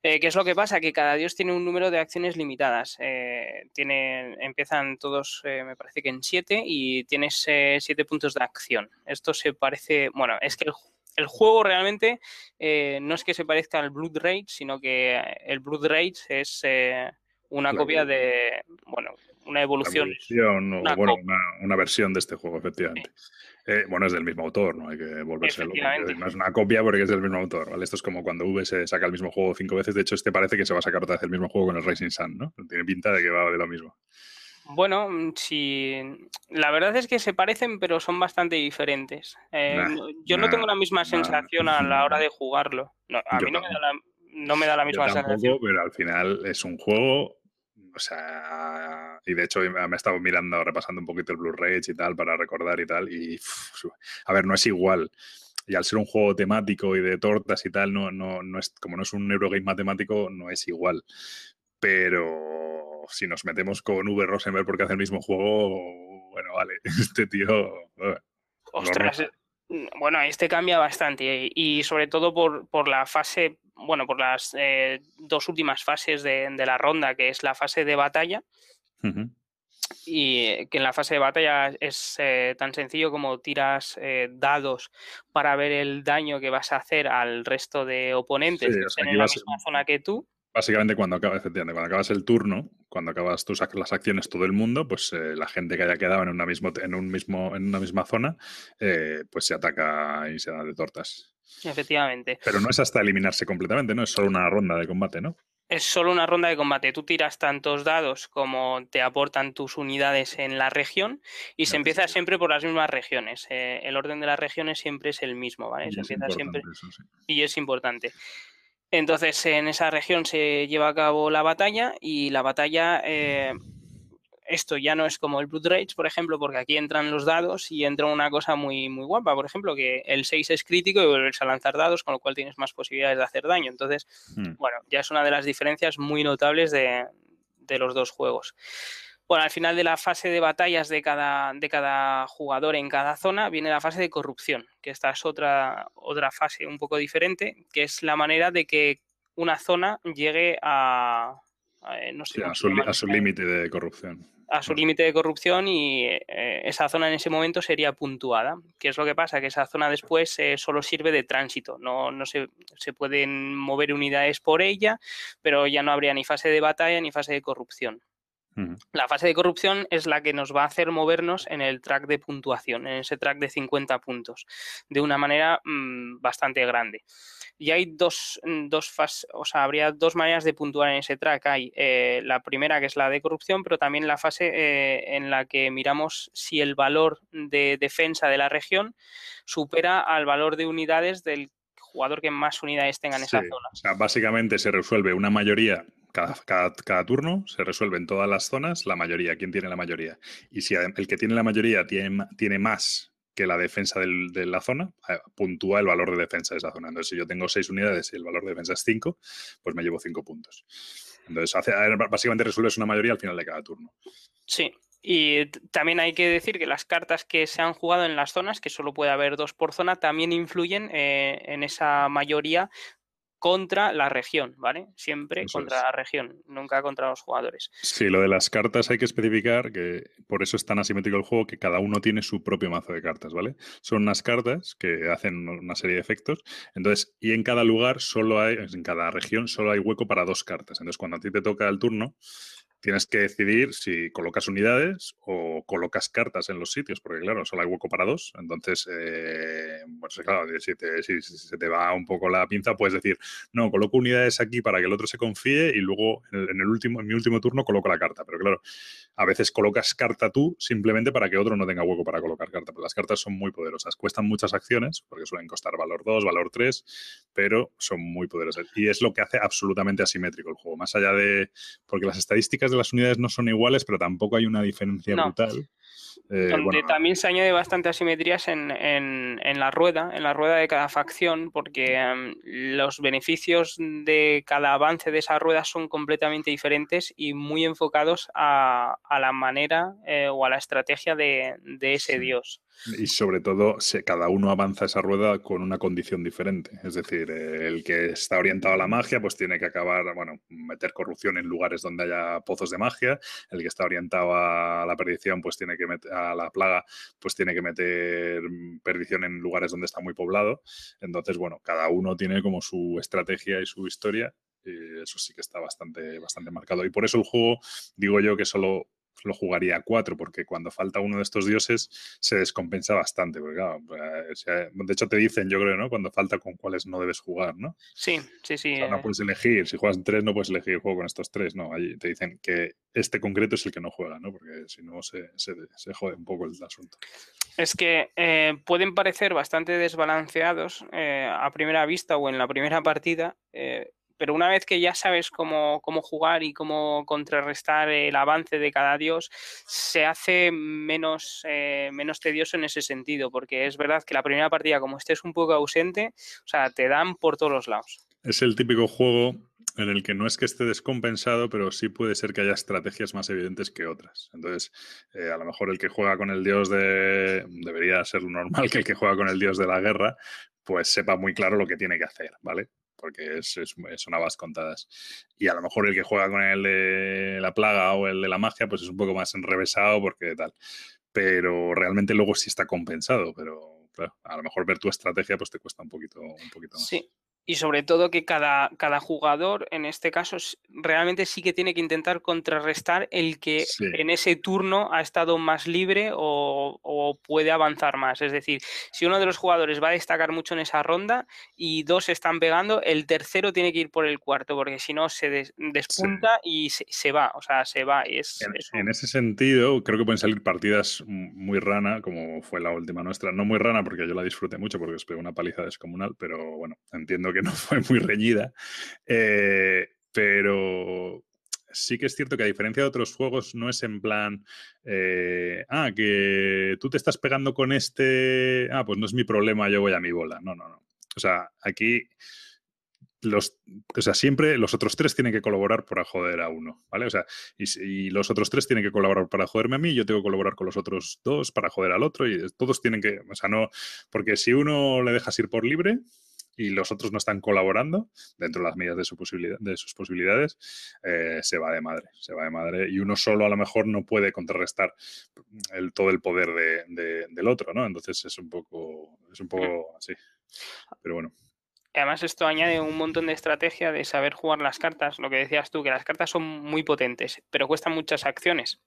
Eh, ¿Qué es lo que pasa? Que cada dios tiene un número de acciones limitadas. Eh, tiene, empiezan todos, eh, me parece que en siete, y tienes siete puntos de acción. Esto se parece, bueno, es que el, juego realmente no es que se parezca al Blood Rage, sino que el Blood Rage es una copia de, bueno, una evolución. Una, bueno, una, versión de este juego, efectivamente. Eh, bueno, es del mismo autor, no hay que volverse loco. No es una copia porque es del mismo autor, ¿vale? Esto es como cuando V se saca el mismo juego cinco veces. De hecho, este parece que se va a sacar otra vez el mismo juego con el Racing Sun, ¿no? Tiene pinta de que va de lo mismo. Bueno, sí. La verdad es que se parecen, pero son bastante diferentes. Eh, yo no tengo la misma sensación a la hora de jugarlo. a mí no me, da la, no me da la misma sensación. Pero al final es un juego o sea, y de hecho me he estado mirando, repasando un poquito el Blu-ray y tal para recordar y tal, y a ver, no es igual. Y al ser un juego temático y de tortas y tal, no, no, no es, como no es un Eurogame matemático, no es igual. pero si nos metemos con V. Rosenberg porque hace el mismo juego, bueno, vale, este tío... Ostras, bueno, este cambia bastante y sobre todo por, la fase, bueno, por las eh, dos últimas fases de, la ronda, que es la fase de batalla. Y que en la fase de batalla es eh, tan sencillo como tiras eh, dados para ver el daño que vas a hacer al resto de oponentes en la misma zona que tú. Básicamente cuando acabas, cuando acabas el turno, cuando acabas tus las acciones todo el mundo, pues eh, la gente que haya quedado en una mismo, en un mismo, en una misma zona, eh, pues se ataca y se da de tortas. Efectivamente. Pero no es hasta eliminarse completamente, ¿no? Es solo una ronda de combate, ¿no? Es solo una ronda de combate. Tú tiras tantos dados como te aportan tus unidades en la región y se empieza siempre por las mismas regiones. Eh, el orden de las regiones siempre es el mismo, ¿vale? se empieza siempre. Y es importante. Entonces en esa región se lleva a cabo la batalla y la batalla, eh, esto ya no es como el Blood Rage, por ejemplo, porque aquí entran los dados y entra una cosa muy, muy guapa, por ejemplo, que el 6 es crítico y vuelves a lanzar dados, con lo cual tienes más posibilidades de hacer daño. Entonces, hmm. bueno, ya es una de las diferencias muy notables de, de los dos juegos. Bueno, al final de la fase de batallas de cada, de cada jugador en cada zona viene la fase de corrupción, que esta es otra, otra fase un poco diferente, que es la manera de que una zona llegue a, eh, no sé, a su, límite de corrupción. A su límite de corrupción y eh, esa zona en ese momento sería puntuada. ¿Qué es lo que pasa? Que esa zona después eh, solo sirve de tránsito. No, no se, se, pueden mover unidades por ella, pero ya no habría ni fase de batalla ni fase de corrupción. La fase de corrupción es la que nos va a hacer movernos en el track de puntuación, en ese track de 50 puntos, de una manera mm, bastante grande. Y hay dos, mm, dos fases, o sea, habría dos maneras de puntuar en ese track. Hay eh, la primera, que es la de corrupción, pero también la fase eh, en la que miramos si el valor de defensa de la región supera al valor de unidades del jugador que más unidades tenga en esa zona. O sea, básicamente se resuelve una mayoría cada, turno se resuelve en todas las zonas la mayoría, quién tiene la mayoría. Y si el que tiene la mayoría tiene, tiene más que la defensa de la zona, eh, puntúa el valor de defensa de esa zona. Entonces, si yo tengo seis unidades y el valor de defensa es cinco, pues me llevo cinco puntos. Entonces, hace, básicamente resuelves una mayoría al final de cada turno. Sí, y también hay que decir que las cartas que se han jugado en las zonas, que solo puede haber dos por zona, también influyen eh, en esa mayoría contra la región, ¿vale? Siempre contra la región, nunca contra los jugadores. Sí, lo de las cartas hay que especificar que por eso es tan asimétrico el juego que cada uno tiene su propio mazo de cartas, ¿vale? Son unas cartas que hacen una serie de efectos, entonces, y en cada lugar solo hay, en cada región solo hay hueco para dos cartas. Entonces, cuando a ti te toca el turno, tienes que decidir si colocas unidades o colocas cartas en los sitios, porque claro, solo hay hueco para dos. Entonces, eh, pues claro, si, se te va un poco la pinza, puedes decir, no, coloco unidades aquí para que el otro se confíe y luego en, el, último, en mi último turno coloco la carta. Pero claro, a veces colocas carta tú simplemente para que otro no tenga hueco para colocar carta. Pero las cartas son muy poderosas, cuestan muchas acciones, porque suelen costar valor 2, valor 3, pero son muy poderosas. Y es lo que hace absolutamente asimétrico el juego. Más allá de, porque las estadísticas de las unidades no son iguales, pero tampoco hay una diferencia brutal. Eh, donde también se añade bastante asimetrías en, la rueda, en la rueda de cada facción, porque em, los beneficios de cada avance de esa rueda son completamente diferentes y muy enfocados a, la manera eh, o a la estrategia de, ese dios. Y sobre todo, cada uno avanza esa rueda con una condición diferente. Es decir, el que está orientado a la magia, pues tiene que acabar, bueno, meter corrupción en lugares donde haya pozos de magia. El que está orientado a la perdición, pues tiene que a la plaga, pues tiene que meter perdición en lugares donde está muy poblado. Entonces, bueno, cada uno tiene como su estrategia y su historia. Y eso sí que está bastante, bastante marcado. Y por eso el juego, digo yo que solo lo jugaría a cuatro, porque cuando falta uno de estos dioses se descompensa bastante. Porque, claro, pues, de hecho te dicen, yo creo, ¿no? Cuando falta con cuáles no debes jugar, ¿no? Sí, sí, sí. no eh. puedes elegir, si juegas tres no puedes elegir el juego con estos tres, no. Allí te dicen que este concreto es el que no juega, ¿no? Porque si no se, se, jode un poco el asunto. Es que eh, pueden parecer bastante desbalanceados eh, a primera vista o en la primera partida, pero una vez que ya sabes cómo, jugar y cómo contrarrestar el avance de cada dios, se hace menos, eh, menos tedioso en ese sentido, porque es verdad que la primera partida, como estés un poco ausente, o sea, te dan por todos los lados. Es el típico juego en el que no es que esté descompensado, pero sí puede ser que haya estrategias más evidentes que otras. Entonces, eh, a lo mejor el que juega con el dios de... debería ser normal que el que juega con el dios de la guerra, pues sepa muy claro lo que tiene que hacer, ¿vale? Porque es, son habas contadas. Y a lo mejor el que juega con el de la plaga o el de la magia, pues es un poco más enrevesado porque tal. Pero realmente luego sí está compensado, pero claro, a lo mejor ver tu estrategia pues te cuesta un poquito, un poquito más. Sí, y sobre todo que cada, cada, jugador, en este caso, realmente sí que tiene que intentar contrarrestar el que en ese turno ha estado más libre o, puede avanzar más. Es decir, si uno de los jugadores va a destacar mucho en esa ronda y dos están pegando, el tercero tiene que ir por el cuarto, porque si no se despunta y se, va. O sea, se va. Y es, en, ese sentido, creo que pueden salir partidas muy rana, como fue la última nuestra. No muy rana, porque yo la disfruté mucho, porque os pegó una paliza descomunal, pero bueno, entiendo que no fue muy reñida. Eh, pero sí que es cierto que a diferencia de otros juegos, no es en plan, eh, ah, que tú te estás pegando con este, ah, pues no es mi problema, yo voy a mi bola. No, no, no. O sea, aquí los, o sea, siempre los otros tres tienen que colaborar para joder a uno, ¿vale? O sea, y, y, los otros tres tienen que colaborar para joderme a mí, yo tengo que colaborar con los otros dos para joder al otro, y todos tienen que, o sea, no, porque si uno le dejas ir por libre, y los otros no están colaborando dentro de las medidas de, su posibilidad, de sus posibilidades, eh, se va de madre, se va de madre. Y uno solo a lo mejor no puede contrarrestar el, todo el poder de, del otro, ¿no? Entonces es un poco, es un poco así. Pero bueno. Además, esto añade un montón de estrategia de saber jugar las cartas. Lo que decías tú, que las cartas son muy potentes, pero cuestan muchas acciones.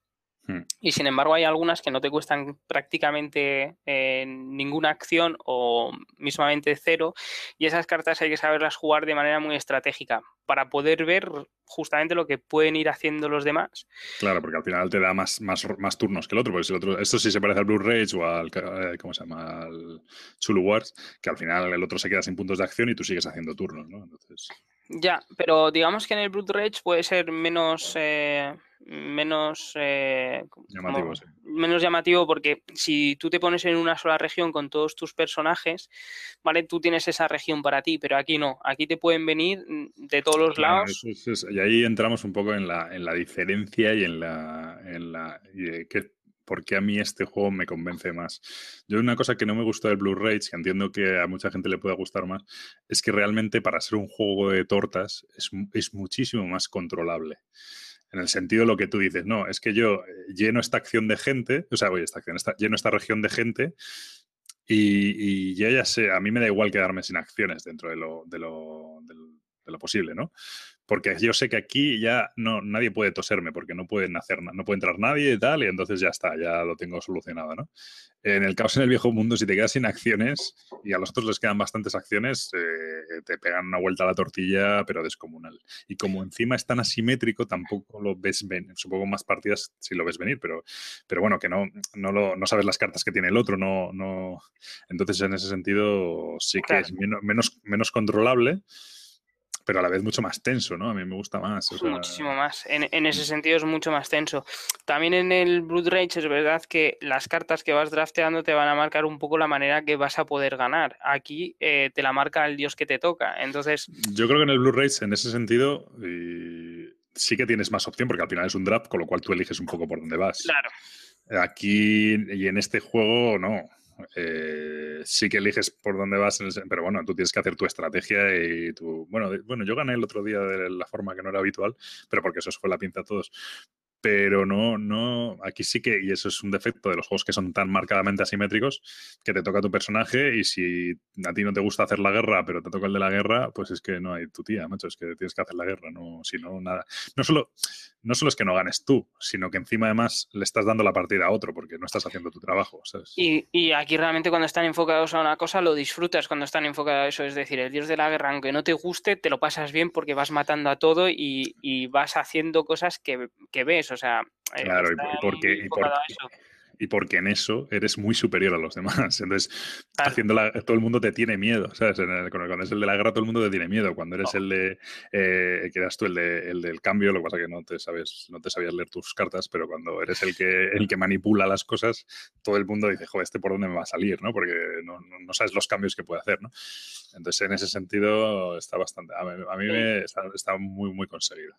Hmm. Y sin embargo hay algunas que no te cuestan prácticamente eh, ninguna acción o mismamente cero y esas cartas hay que saberlas jugar de manera muy estratégica para poder ver justamente lo que pueden ir haciendo los demás. Claro, porque al final te da más, más, más turnos que el otro, porque el otro, esto sí se parece al Blue Rage o al, eh, ¿cómo se llama? Al Chulu Wars, que al final el otro se queda sin puntos de acción y tú sigues haciendo turnos, ¿no? Entonces... Ya, pero digamos que en el Blue Rage puede ser menos... Eh menos eh, llamativo, menos llamativo porque si tú te pones en una sola región con todos tus personajes, ¿vale? Tú tienes esa región para ti, pero aquí no, aquí te pueden venir de todos los lados. y ahí entramos un poco en la, en la diferencia y en la, en la que, porque a mí este juego me convence más. Yo una cosa que no me gustó del Blue Rage, que entiendo que a mucha gente le pueda gustar más, es que realmente para ser un juego de tortas es, es muchísimo más controlable. En el sentido de lo que tú dices, no, es que yo eh, lleno esta acción de gente, o sea, oye, esta acción, lleno esta región de gente y, y, ya sé, a mí me da igual quedarme sin acciones dentro de lo, de lo, de lo posible, ¿no? Porque yo sé que aquí ya no, nadie puede toserme porque no pueden hacer no puede entrar nadie y tal, y entonces ya está, ya lo tengo solucionado, ¿no? En el caos en el viejo mundo, si te quedas sin acciones y a los otros les quedan bastantes acciones, eh, te pegan una vuelta a la tortilla, pero descomunal. Y como encima es tan asimétrico, tampoco lo ves venir. Supongo más partidas si lo ves venir, pero, pero bueno, que no, no, lo, no sabes las cartas que tiene el otro, no, no. Entonces, en ese sentido, sí que es menos, menos, menos controlable pero a la vez mucho más tenso, ¿no? A mí me gusta más. Muchísimo más. En, ese sentido es mucho más tenso. También en el Blood Rage es verdad que las cartas que vas drafteando te van a marcar un poco la manera que vas a poder ganar. Aquí eh, te la marca el dios que te toca. Entonces. Yo creo que en el Blue Rage, en ese sentido, sí que tienes más opción, porque al final es un draft, con lo cual tú eliges un poco por dónde vas. Claro. Aquí y en este juego, no. Eh, sí que eliges por dónde vas, pero bueno, tú tienes que hacer tu estrategia y tu... Bueno, bueno, yo gané el otro día de la forma que no era habitual, pero porque eso fue la pinta a todos pero no, no, aquí sí que, y eso es un defecto de los juegos que son tan marcadamente asimétricos, que te toca tu personaje y si a ti no te gusta hacer la guerra, pero te toca el de la guerra, pues es que no hay tu tía, macho, es que tienes que hacer la guerra, no, si no, nada. No solo, no solo es que no ganes tú, sino que encima además le estás dando la partida a otro porque no estás haciendo tu trabajo, ¿sabes? Y, y aquí realmente cuando están enfocados a una cosa lo disfrutas cuando están enfocados a eso, es decir, el dios de la guerra, aunque no te guste, te lo pasas bien porque vas matando a todo y, y vas haciendo cosas que, que ves, o sea, eh, claro, y, porque, y porque en eso eres muy superior a los demás. Entonces, haciendo todo el mundo te tiene miedo, ¿sabes? cuando es el de la guerra, todo el mundo te tiene miedo. Cuando eres el de, eh, que eras tú el, de, el del cambio, lo que pasa es que no te sabes, no te sabías leer tus cartas, pero cuando eres el que, el que manipula las cosas, todo el mundo dice, joder, este por dónde me va a salir, ¿no? Porque no, no, sabes los cambios que puede hacer, ¿no? Entonces, en ese sentido, está bastante, a mí, me está, está muy, muy conseguido.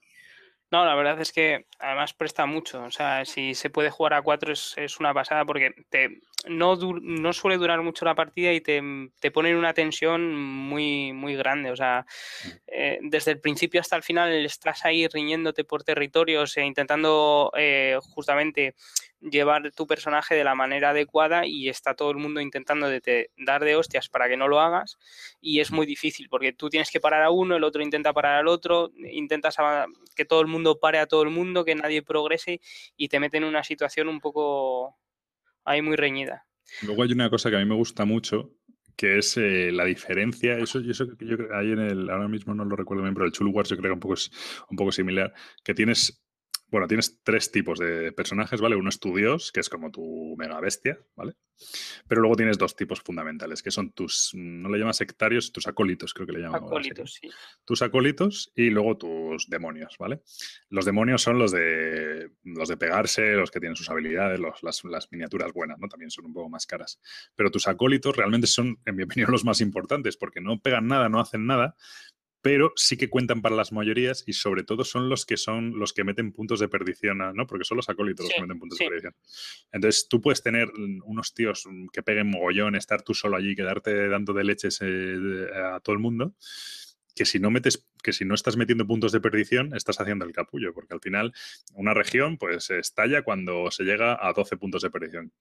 No, la verdad es que además presta mucho. O sea, si se puede jugar a cuatro es, una pasada porque te, no, no suele durar mucho la partida y te, te pone una tensión muy, muy grande. O sea, eh, desde el principio hasta el final estás ahí riñéndote por territorios e intentando eh, justamente llevar tu personaje de la manera adecuada y está todo el mundo intentando de dar de hostias para que no lo hagas y es muy difícil porque tú tienes que parar a uno, el otro intenta parar al otro, intentas que todo el mundo pare a todo el mundo, que nadie progrese y te mete en una situación un poco ahí muy reñida. Luego hay una cosa que a mí me gusta mucho, que es eh, la diferencia, eso, eso que yo hay en el, ahora mismo no lo recuerdo bien, pero el Chulu Wars yo creo que es un poco similar, que tienes bueno, tienes tres tipos de personajes, ¿vale? Uno es tu dios, que es como tu mega bestia, ¿vale? Pero luego tienes dos tipos fundamentales, que son tus, no le llamas sectarios, tus acólitos, creo que le llaman. Acólitos, sí. Tus acólitos y luego tus demonios, ¿vale? Los demonios son los de los de pegarse, los que tienen sus habilidades, las, las, miniaturas buenas, ¿no? También son un poco más caras. Pero tus acólitos realmente son, en mi opinión, los más importantes, porque no pegan nada, no hacen nada, pero sí que cuentan para las mayorías y sobre todo son los que son los que meten puntos de perdición, ¿no? Porque son los acólitos los que meten puntos de perdición. Entonces tú puedes tener unos tíos que peguen mogollón, estar tú solo allí, quedarte dando de leches eh, a todo el mundo, que si no metes que si no estás metiendo puntos de perdición, estás haciendo el capullo, porque al final una región pues estalla cuando se llega a 12 puntos de perdición.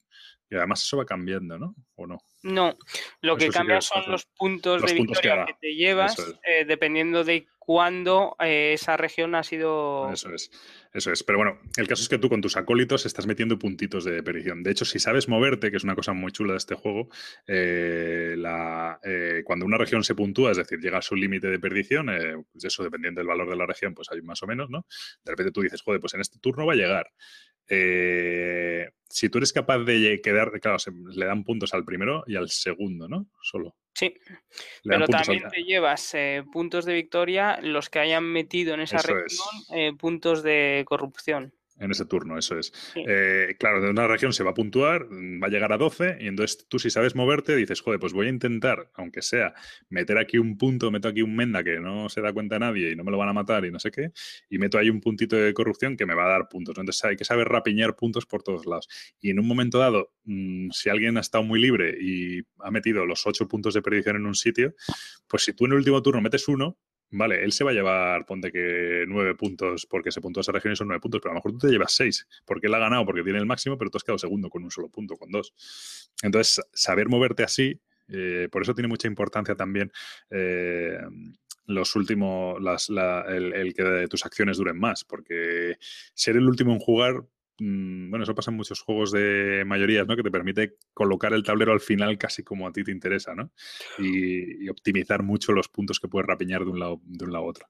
Y además eso va cambiando, ¿no? ¿O no? No, lo que cambia son los puntos de victoria que, te llevas eh, dependiendo de cuándo eh, esa región ha sido... Eso es. Eso es. Pero bueno, el caso es que tú con tus acólitos estás metiendo puntitos de perdición. De hecho, si sabes moverte, que es una cosa muy chula de este juego, eh, eh, cuando una región se puntúa, es decir, llega a su límite de perdición, eh, pues eso dependiendo del valor de la región, pues hay más o menos, ¿no? De repente tú dices, joder, pues en este turno va a llegar. si tú eres capaz de quedar, claro, le dan puntos al primero y al segundo, ¿no? Solo. Sí, pero también te llevas eh, puntos de victoria los que hayan metido en esa región eh, puntos de corrupción en ese turno, eso es. Eh, claro, de una región se va a puntuar, mm, va a llegar a 12, y entonces tú si sabes moverte dices, joder, pues voy a intentar, aunque sea, meter aquí un punto, meto aquí un menda que no se da cuenta nadie y no me lo van a matar y no sé qué, y meto ahí un puntito de corrupción que me va a dar puntos. Entonces hay que saber rapiñar puntos por todos lados. Y en un momento dado, mm, si alguien ha estado muy libre y ha metido los 8 puntos de predicción en un sitio, pues si tú en el último turno metes uno, Vale, él se va a llevar, ponte que nueve puntos porque se puntúa esa región son nueve puntos, pero a lo mejor tú te llevas seis porque él ha ganado porque tiene el máximo, pero tú has quedado segundo con un solo punto, con dos. Entonces, saber moverte así, eh, por eso tiene mucha importancia también eh, los últimos, el, el, que tus acciones duren más, porque ser el último en jugar bueno, eso pasa en muchos juegos de mayorías, ¿no? Que te permite colocar el tablero al final casi como a ti te interesa, ¿no? Y, optimizar mucho los puntos que puedes rapiñar de un lado, de un lado a otro.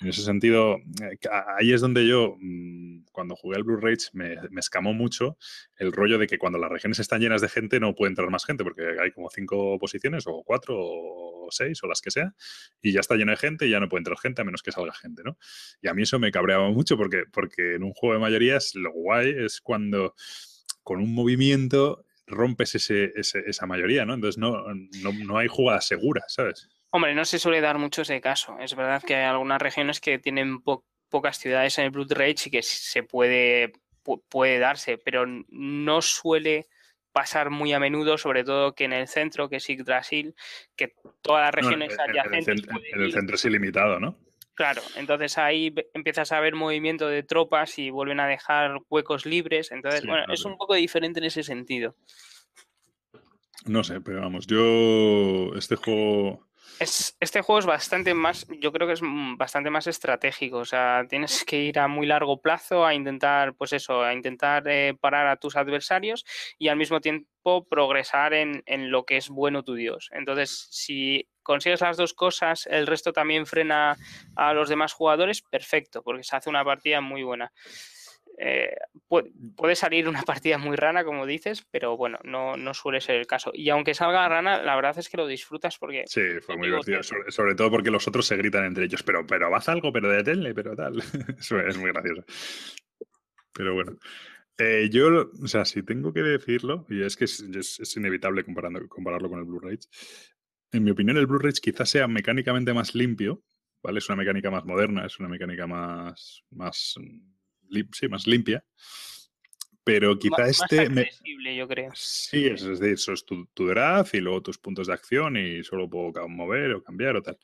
En ese sentido, eh, ahí es donde yo, mm, cuando jugué al Blue Rage, me, me, escamó mucho el rollo de que cuando las regiones están llenas de gente no puede entrar más gente, porque hay como cinco posiciones, o cuatro, o seis, o las que sea, y ya está lleno de gente y ya no puede entrar gente a menos que salga gente, ¿no? Y a mí eso me cabreaba mucho porque, porque en un juego de mayorías lo guay es cuando con un movimiento rompes ese, esa mayoría, ¿no? Entonces no, no, no hay jugada segura, ¿sabes? Hombre, no se suele dar mucho ese caso. Es verdad que hay algunas regiones que tienen pocas ciudades en el Blood Rage y que se puede, puede darse, pero no suele pasar muy a menudo, sobre todo que en el centro, que es Yggdrasil, que todas las regiones adyacentes. En el, centro, es ilimitado, ¿no? Claro, entonces ahí empiezas a ver movimiento de tropas y vuelven a dejar huecos libres. Entonces, bueno, es un poco diferente en ese sentido. No sé, pero vamos, yo este juego este juego es bastante más, yo creo que es bastante más estratégico, o sea, tienes que ir a muy largo plazo a intentar, pues eso, a intentar eh, parar a tus adversarios y al mismo tiempo progresar en, en, lo que es bueno tu dios. Entonces, si consigues las dos cosas, el resto también frena a los demás jugadores, perfecto, porque se hace una partida muy buena. Eh, puede, salir una partida muy rana, como dices, pero bueno, no, no, suele ser el caso. Y aunque salga rana, la verdad es que lo disfrutas porque... Sí, fue muy divertido, sobre, todo porque los otros se gritan entre ellos, pero, pero haz algo, pero deténle, pero tal. Eso es muy gracioso. Pero bueno. Eh, yo, o sea, si tengo que decirlo, y es que es, inevitable comparando, compararlo con el Blu-ray, en mi opinión el Blu-ray quizás sea mecánicamente más limpio, ¿vale? Es una mecánica más moderna, es una mecánica más, más sí, más limpia. Pero quizá este. yo creo. Sí, es, decir, eso es tu, tu draft y luego tus puntos de acción y solo puedo mover o cambiar o tal.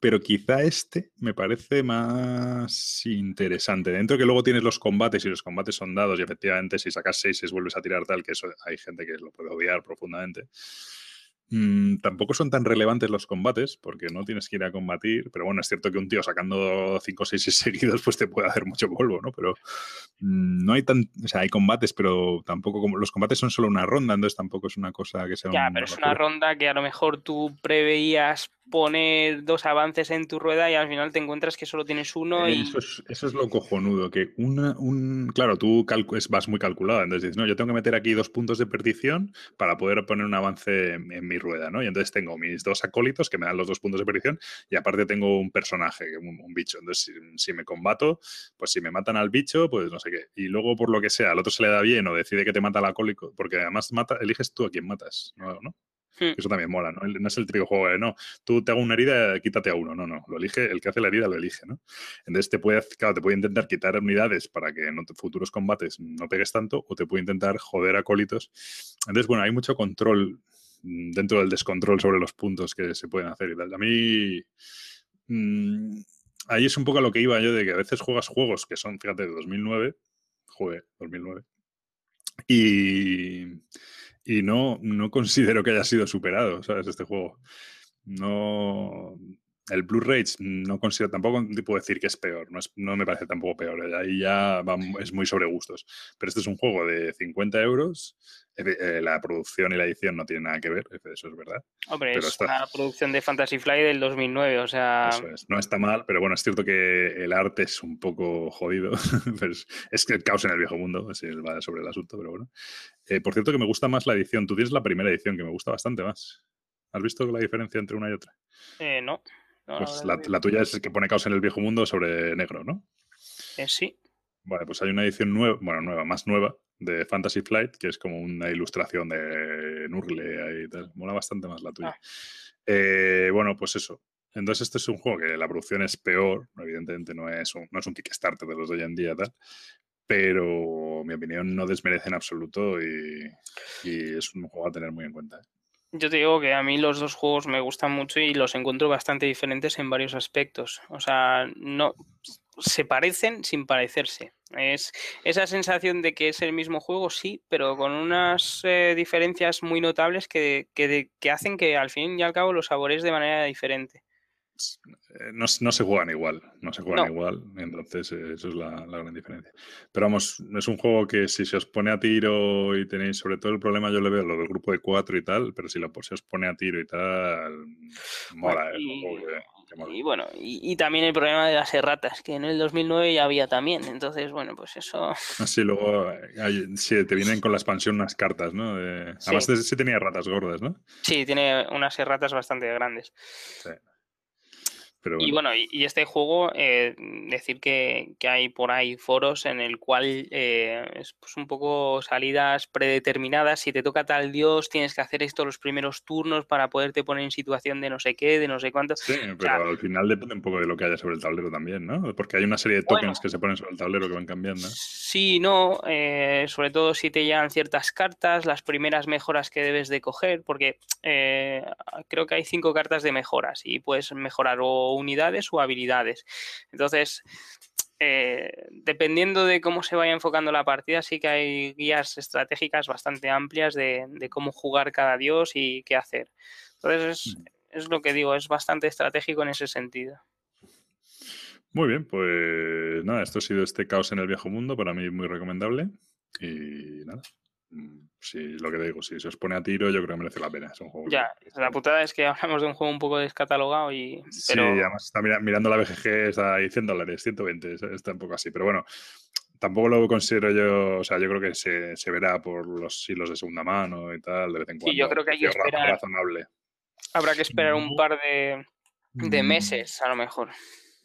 Pero quizá este me parece más interesante. Dentro que luego tienes los combates y los combates son dados y efectivamente si sacas seis vuelves a tirar tal, que eso hay gente que lo puede odiar profundamente. Mm, tampoco son tan relevantes los combates, porque no tienes que ir a combatir, pero bueno, es cierto que un tío sacando 5 o 6 seguidos, pues te puede hacer mucho polvo, ¿no? Pero mm, no hay tan, o sea, hay combates, pero tampoco como los combates son solo una ronda, entonces tampoco es una cosa que sea... Ya, pero es una ronda que a lo mejor tú preveías poner dos avances en tu rueda y al final te encuentras que solo tienes uno y... Eso es, eso es lo cojonudo, que una, un... Claro, tú vas muy calculado, entonces dices, no, yo tengo que meter aquí dos puntos de perdición para poder poner un avance en, mi rueda, ¿no? Y entonces tengo mis dos acólitos que me dan los dos puntos de perdición y aparte tengo un personaje, un, bicho. Entonces, si, me combato, pues si me matan al bicho, pues no sé qué. Y luego, por lo que sea, al otro se le da bien o decide que te mata el acólico, porque además mata, eliges tú a quién matas, ¿no? Hmm. Eso también mola, ¿no? No es el típico juego de, no, tú te hago una herida, quítate a uno. No, no, lo elige, el que hace la herida lo elige, ¿no? Entonces te puede, claro, te puede intentar quitar unidades para que en futuros combates no pegues tanto, o te puede intentar joder acólitos. Entonces, bueno, hay mucho control dentro del descontrol sobre los puntos que se pueden hacer y tal. A mí. Mm, ahí es un poco a lo que iba yo de que a veces juegas juegos que son, fíjate, de 2009. Juegue, 2009. Y y no, no considero que haya sido superado, ¿sabes? Este juego. No. El Blue Rage no considero tampoco puedo decir que es peor, no, es, no me parece tampoco peor, ¿eh? ahí ya es muy sobre gustos. Pero este es un juego de 50 euros, eh, la producción y la edición no tienen nada que ver, eso es verdad. Hombre, es una producción de Fantasy Fly del 2009, o sea... no está mal, pero bueno, es cierto que el arte es un poco jodido, es, que el caos en el viejo mundo, si va sobre el asunto, pero bueno. Eh, por cierto que me gusta más la edición, tú tienes la primera edición que me gusta bastante más. ¿Has visto la diferencia entre una y otra? no. Pues la, tuya es que pone caos en el viejo mundo sobre negro, ¿no? Eh, sí. Vale, pues hay una edición nueva, bueno, nueva, más nueva, de Fantasy Flight, que es como una ilustración de Nurgle y tal. Mola bastante más la tuya. Ah. Eh, bueno, pues eso. Entonces, este es un juego que la producción es peor, evidentemente no es un, no es un Kickstarter de los de hoy en día, tal, pero mi opinión no desmerece en absoluto y, y es un juego a tener muy en cuenta. ¿eh? Yo te digo que a mí los dos juegos me gustan mucho y los encuentro bastante diferentes en varios aspectos. O sea, no se parecen sin parecerse. Es esa sensación de que es el mismo juego, sí, pero con unas eh, diferencias muy notables que, que, que, hacen que al fin y al cabo los sabores de manera diferente. Eh, no, se juegan igual, no se juegan igual, entonces eh, eso es la, gran diferencia. Pero vamos, es un juego que si se os pone a tiro y tenéis, sobre todo el problema yo le veo lo del grupo de cuatro y tal, pero si lo, se os pone a tiro y tal, mola, ¿eh? y, bueno, y, también el problema de las erratas, que en el 2009 ya había también, entonces bueno, pues eso... Así luego te vienen con la expansión unas cartas, ¿no? Además sí. tenía ratas gordas, ¿no? Sí, tiene unas erratas bastante grandes. Sí. Y bueno, y, este juego, eh, decir que, hay por ahí foros en el cual eh, es pues, un poco salidas predeterminadas. Si te toca tal dios, tienes que hacer esto los primeros turnos para poderte poner en situación de no sé qué, de no sé cuánto. Sí, pero al final depende un poco de lo que haya sobre el tablero también, ¿no? Porque hay una serie de tokens que se ponen sobre el tablero que van cambiando. Sí, no, eh, sobre todo si te llegan ciertas cartas, las primeras mejoras que debes de coger, porque creo que hay cinco cartas de mejoras y puedes mejorar o unidades o habilidades. Entonces, eh, dependiendo de cómo se vaya enfocando la partida, sí que hay guías estratégicas bastante amplias de, cómo jugar cada dios y qué hacer. Entonces, es, lo que digo, es bastante estratégico en ese sentido. Muy bien, pues nada, esto ha sido este caos en el viejo mundo, para mí muy recomendable. Y nada, Mm, si lo que digo, si se os pone a tiro, yo creo que merece la pena. Es un juego ya, la putada es que hablamos de un juego un poco descatalogado y. Sí, además está mirando la BGG, está ahí 100 dólares, 120, está un poco así. Pero bueno, tampoco lo considero yo, o sea, yo creo que se, se, verá por los hilos de segunda mano y tal, de vez en cuando. Sí, yo creo que hay que esperar. Razonable. Habrá que esperar un par de, de mm. meses, a lo mejor.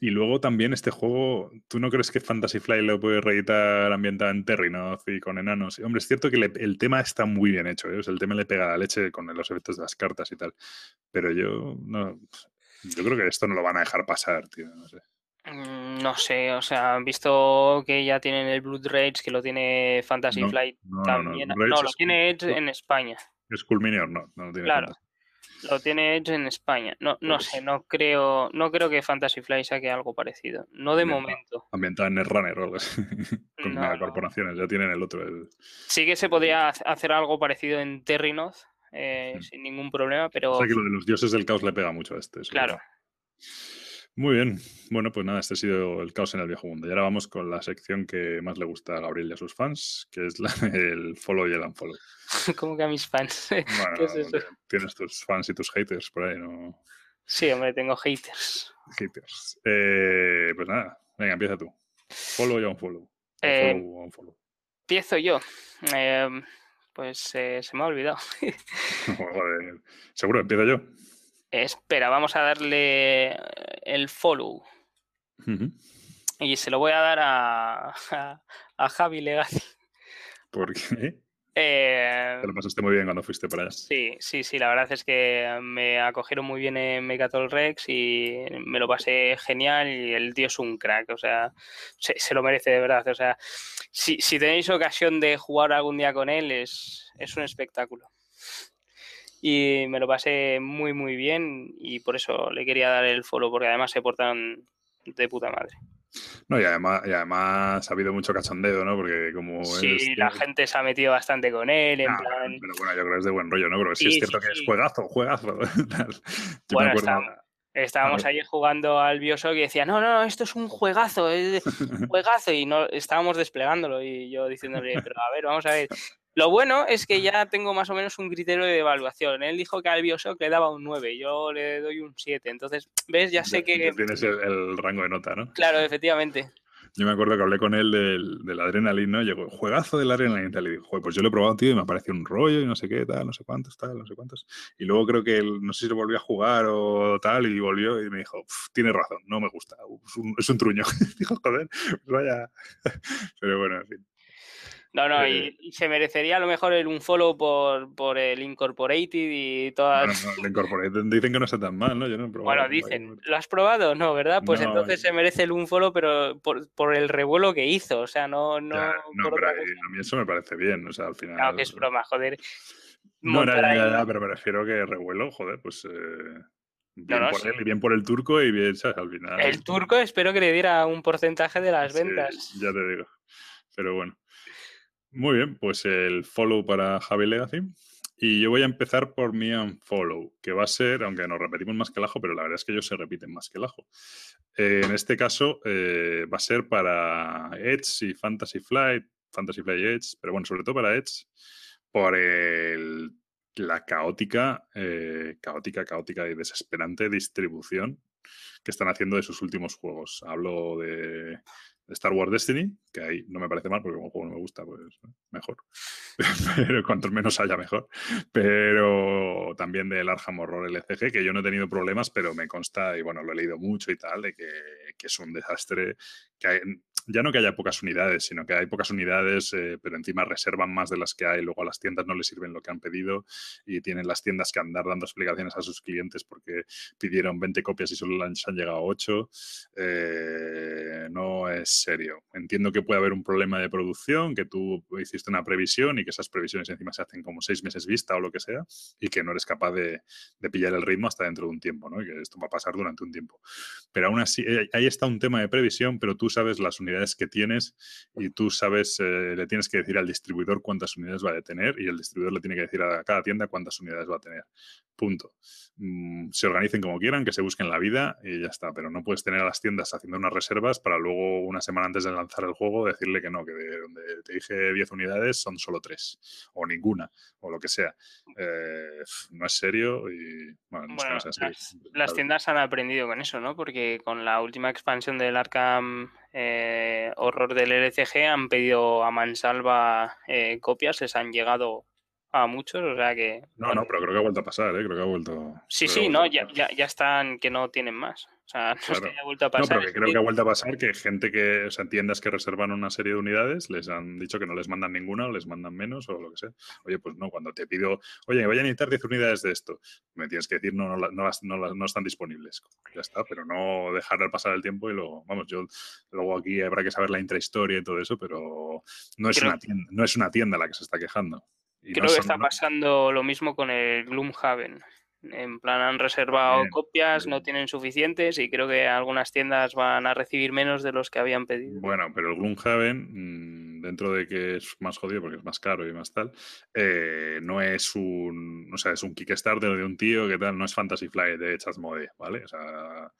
Y luego también este juego, ¿tú no crees que Fantasy Flight lo puede reeditar ambientado en Terrinoth y con enanos? Hombre, es cierto que el tema está muy bien hecho, ¿eh? el tema le pega la leche con los efectos de las cartas y tal. Pero yo no, yo creo que esto no lo van a dejar pasar, tío, no sé. Mm, no sé, o sea, han visto que ya tienen el Blood Rage, que lo tiene Fantasy Flight también. No, lo tiene Edge en España. Es Culminior, no, no lo tiene Claro. Lo tiene Edge en España. No, no pues sé, no creo, no creo que Fantasy Flight saque algo parecido. No de momento. Ambientado en Netrunner o algo así. Con corporaciones, ya tienen el otro. Sí que se podría hacer algo parecido en Terrinoth, eh, sin ningún problema, pero. O sea que lo de los dioses del caos le pega mucho a este. Claro. Muy bien. Bueno, pues nada, este ha sido el caos en el viejo mundo. Y ahora vamos con la sección que más le gusta a Gabriel y a sus fans, que es la, el follow y el unfollow. ¿Cómo que a mis fans? Bueno, tienes tus fans y tus haters por ahí, ¿no? Sí, hombre, tengo haters. Haters. Eh, pues nada, venga, empieza tú. Follow y unfollow. Eh, follow, unfollow. Empiezo yo. Eh, pues eh, se me ha olvidado. Joder. Seguro, empiezo yo. Espera, vamos a darle el follow. Y se lo voy a dar a, a, Javi Legacy. ¿Por qué? Eh, Te lo pasaste muy bien cuando fuiste para allá. Sí, sí, sí, la verdad es que me acogieron muy bien en Megatol Rex y me lo pasé genial y el tío es un crack, o sea, se, se lo merece de verdad. O sea, si, si, tenéis ocasión de jugar algún día con él, es, es un espectáculo y me lo pasé muy muy bien y por eso le quería dar el follow porque además se portan de puta madre. No, y además, y además ha habido mucho cachondeo, ¿no? Porque como Sí, la gente se ha metido bastante con él, en plan... Pero bueno, yo creo que es de buen rollo, ¿no? Porque sí, es cierto que es juegazo, juegazo. bueno, estábamos, allí jugando al Bioshock y decía, no, no, esto es un juegazo, es un juegazo, y no estábamos desplegándolo y yo diciéndole, pero a ver, vamos a ver, lo bueno es que ya tengo más o menos un criterio de evaluación. Él dijo que al Bioshock le daba un 9, yo le doy un 7. Entonces, ¿ves? Ya sé que... Tienes el, rango de nota, ¿no? Claro, efectivamente. Yo me acuerdo que hablé con él del, del Adrenaline, ¿no? Llegó, juegazo del Adrenaline y tal. Y dijo, pues yo lo he probado, tío, y me apareció un rollo y no sé qué, tal, no sé cuántos, tal, no sé cuántos. Y luego creo que él, no sé si lo volvió a jugar o tal, y volvió y me dijo, tiene razón, no me gusta, es un, es un truño. dijo, joder, pues vaya. Pero bueno, en fin. No, no, y, eh, se merecería a lo mejor el, un follow por, por el Incorporated y todas. el Incorporated dicen que no está tan mal, ¿no? Yo no he probado. Bueno, dicen, ¿lo has probado? No, ¿verdad? Pues entonces se merece el un follow, pero por, por, el revuelo que hizo, o sea, no. No, no pero a, mí eso me parece bien, o sea, al final. Claro que es broma, joder. No, ya, ya, ya, pero me refiero que revuelo, joder, pues. Eh... Bien por él y bien por el turco y bien, ¿sabes? Al final. El turco espero que le diera un porcentaje de las ventas. ya te digo. Pero bueno. Muy bien, pues el follow para Javi Legacy. Y yo voy a empezar por mi unfollow, que va a ser, aunque nos repetimos más que el ajo, pero la verdad es que ellos se repiten más que el ajo. Eh, en este caso eh, va a ser para Edge y Fantasy Flight, Fantasy Flight Edge, pero bueno, sobre todo para Edge, por la caótica, eh, caótica, caótica y desesperante distribución que están haciendo de sus últimos juegos. Hablo de Star Wars Destiny, que ahí no me parece mal porque como juego no me gusta, pues mejor. Pero cuantos menos haya, mejor. Pero también del Arkham Horror LCG, que yo no he tenido problemas, pero me consta, y bueno, lo he leído mucho y tal, de que, que es un desastre. Que ya no que haya pocas unidades, sino que hay pocas unidades, eh, pero encima reservan más de las que hay, luego a las tiendas no les sirven lo que han pedido y tienen las tiendas que andar dando explicaciones a sus clientes porque pidieron 20 copias y solo han llegado 8. Eh, no es serio. Entiendo que puede haber un problema de producción, que tú hiciste una previsión y que esas previsiones encima se hacen como seis meses vista o lo que sea y que no eres capaz de, de pillar el ritmo hasta dentro de un tiempo, ¿no? Y que esto va a pasar durante un tiempo. Pero aún así, eh, ahí está un tema de previsión, pero tú sabes las unidades que tienes y tú sabes, eh, le tienes que decir al distribuidor cuántas unidades va a tener y el distribuidor le tiene que decir a cada tienda cuántas unidades va a tener. Punto. Mm, se organicen como quieran, que se busquen la vida y ya está. Pero no puedes tener a las tiendas haciendo unas reservas para luego, una semana antes de lanzar el juego, decirle que no, que de donde te dije 10 unidades son solo 3 o ninguna o lo que sea. Eh, no es serio y bueno, Las, tiendas han aprendido con eso, ¿no? Porque con la última expansión del Arkham eh, horror del LCG han pedido a mansalva eh, copias, les han llegado a muchos, o sea que... No, no, pero creo que ha vuelto a pasar, ¿eh? Creo que ha vuelto... Sí, sí, no, ya, ya, ya, están que no tienen más. O sea, no es que haya vuelto a pasar. No, pero creo que ha vuelto a pasar que gente que, o sea, tiendas que reservan una serie de unidades les han dicho que no les mandan ninguna o les mandan menos o lo que sea. Oye, pues no, cuando te pido, oye, voy a necesitar 10 unidades de esto, me tienes que decir, no, no, no, las, no, las, no están disponibles. Ya está, pero no dejar pasar el tiempo y luego, vamos, yo, luego aquí habrá que saber la intrahistoria y todo eso, pero no es, una tienda, no es una tienda la que se está quejando. Creo que está pasando lo mismo con el Gloomhaven. En plan, han reservado copias, no tienen suficientes y creo que algunas tiendas van a recibir menos de los que habían pedido. Bueno, pero el Gloomhaven, mm, dentro de que es más jodido porque es más caro y más tal, eh, no es un. O sea, es un Kickstarter de un tío que tal, no es Fantasy Flight de Chasmode, ¿vale? O sea.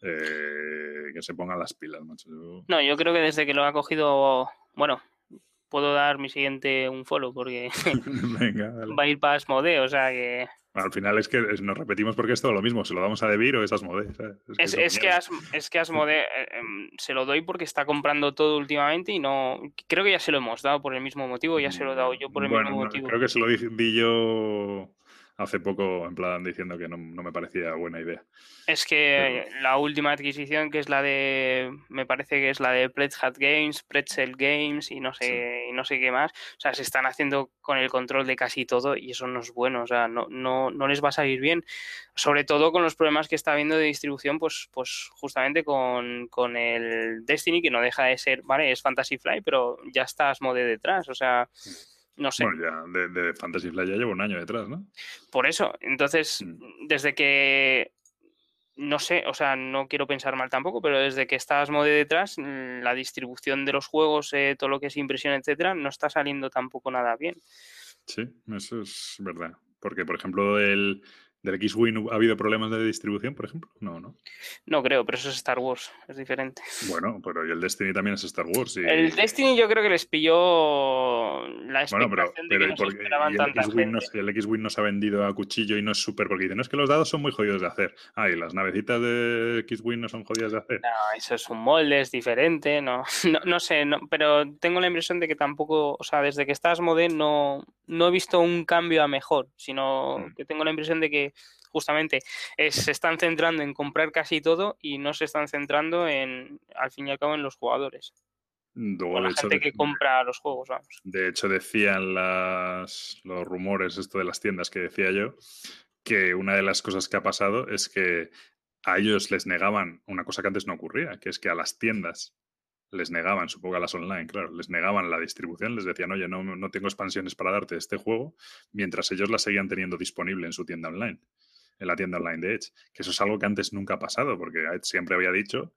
Eh, que se pongan las pilas, macho. No, yo creo que desde que lo ha cogido. Bueno, puedo dar mi siguiente un follow porque va a ir para Asmode, o sea que... al final es que nos repetimos porque es todo lo mismo, se lo damos a Debir o es Asmode. Es, que, es, que, Asmode eh, em, se lo doy porque está comprando todo últimamente y no... Creo que ya se lo hemos dado por el mismo motivo, ya se lo he dado yo por el mismo motivo. Creo que se lo di yo hace poco, en plan, diciendo que no, me parecía buena idea. Es que la última adquisición, que es la de, me parece que es la de Pretzel Games, Pretzel Games y no sé, y no sé qué más, o sea, se están haciendo con el control de casi todo y eso no es bueno, o sea, no, no, no les va a salir bien, sobre todo con los problemas que está habiendo de distribución, pues, pues justamente con, con el Destiny, que no deja de ser, vale, es Fantasy Fly, pero ya estás mode detrás, o sea... No sé. Bueno, ya de, Fantasy Flight ya llevo un año detrás, ¿no? Por eso, entonces, mm. desde que no sé, o sea, no quiero pensar mal tampoco, pero desde que estás mode detrás, mm, la distribución de los juegos, eh, todo lo que es impresión, etcétera, no está saliendo tampoco nada bien. Sí, eso es verdad. Porque, por ejemplo, el, ¿Del X-Wing ha habido problemas de distribución, por ejemplo? No, ¿no? No creo, pero eso es Star Wars, es diferente. Bueno, pero y el Destiny también es Star Wars. El Destiny yo creo que les pilló la expectación bueno, pero, de que no esperaban tanta el X-Wing no se ha vendido a cuchillo y no es súper porque dicen, no es que los dados son muy jodidos de hacer. Ah, y las navecitas de X-Wing no son jodidas de hacer. No, eso es un molde, es diferente, no, no, sé, pero tengo la impresión de que tampoco, o sea, desde que estás mode no, no he visto un cambio a mejor, sino mm. que tengo la impresión de que justamente se están centrando en comprar casi todo y no se están centrando en, al fin y al cabo, en los jugadores. la gente que compra los juegos, vamos. De hecho, decían las, los rumores, esto de las tiendas que decía yo, que una de las cosas que ha pasado es que a ellos les negaban una cosa que antes no ocurría, que es que a las tiendas les negaban, supongo a las online, claro, les negaban la distribución, les decían, oye, no, no tengo expansiones para darte este juego, mientras ellos la seguían teniendo disponible en su tienda online, en la tienda online de Edge, que eso es algo que antes nunca ha pasado, porque Edge siempre había dicho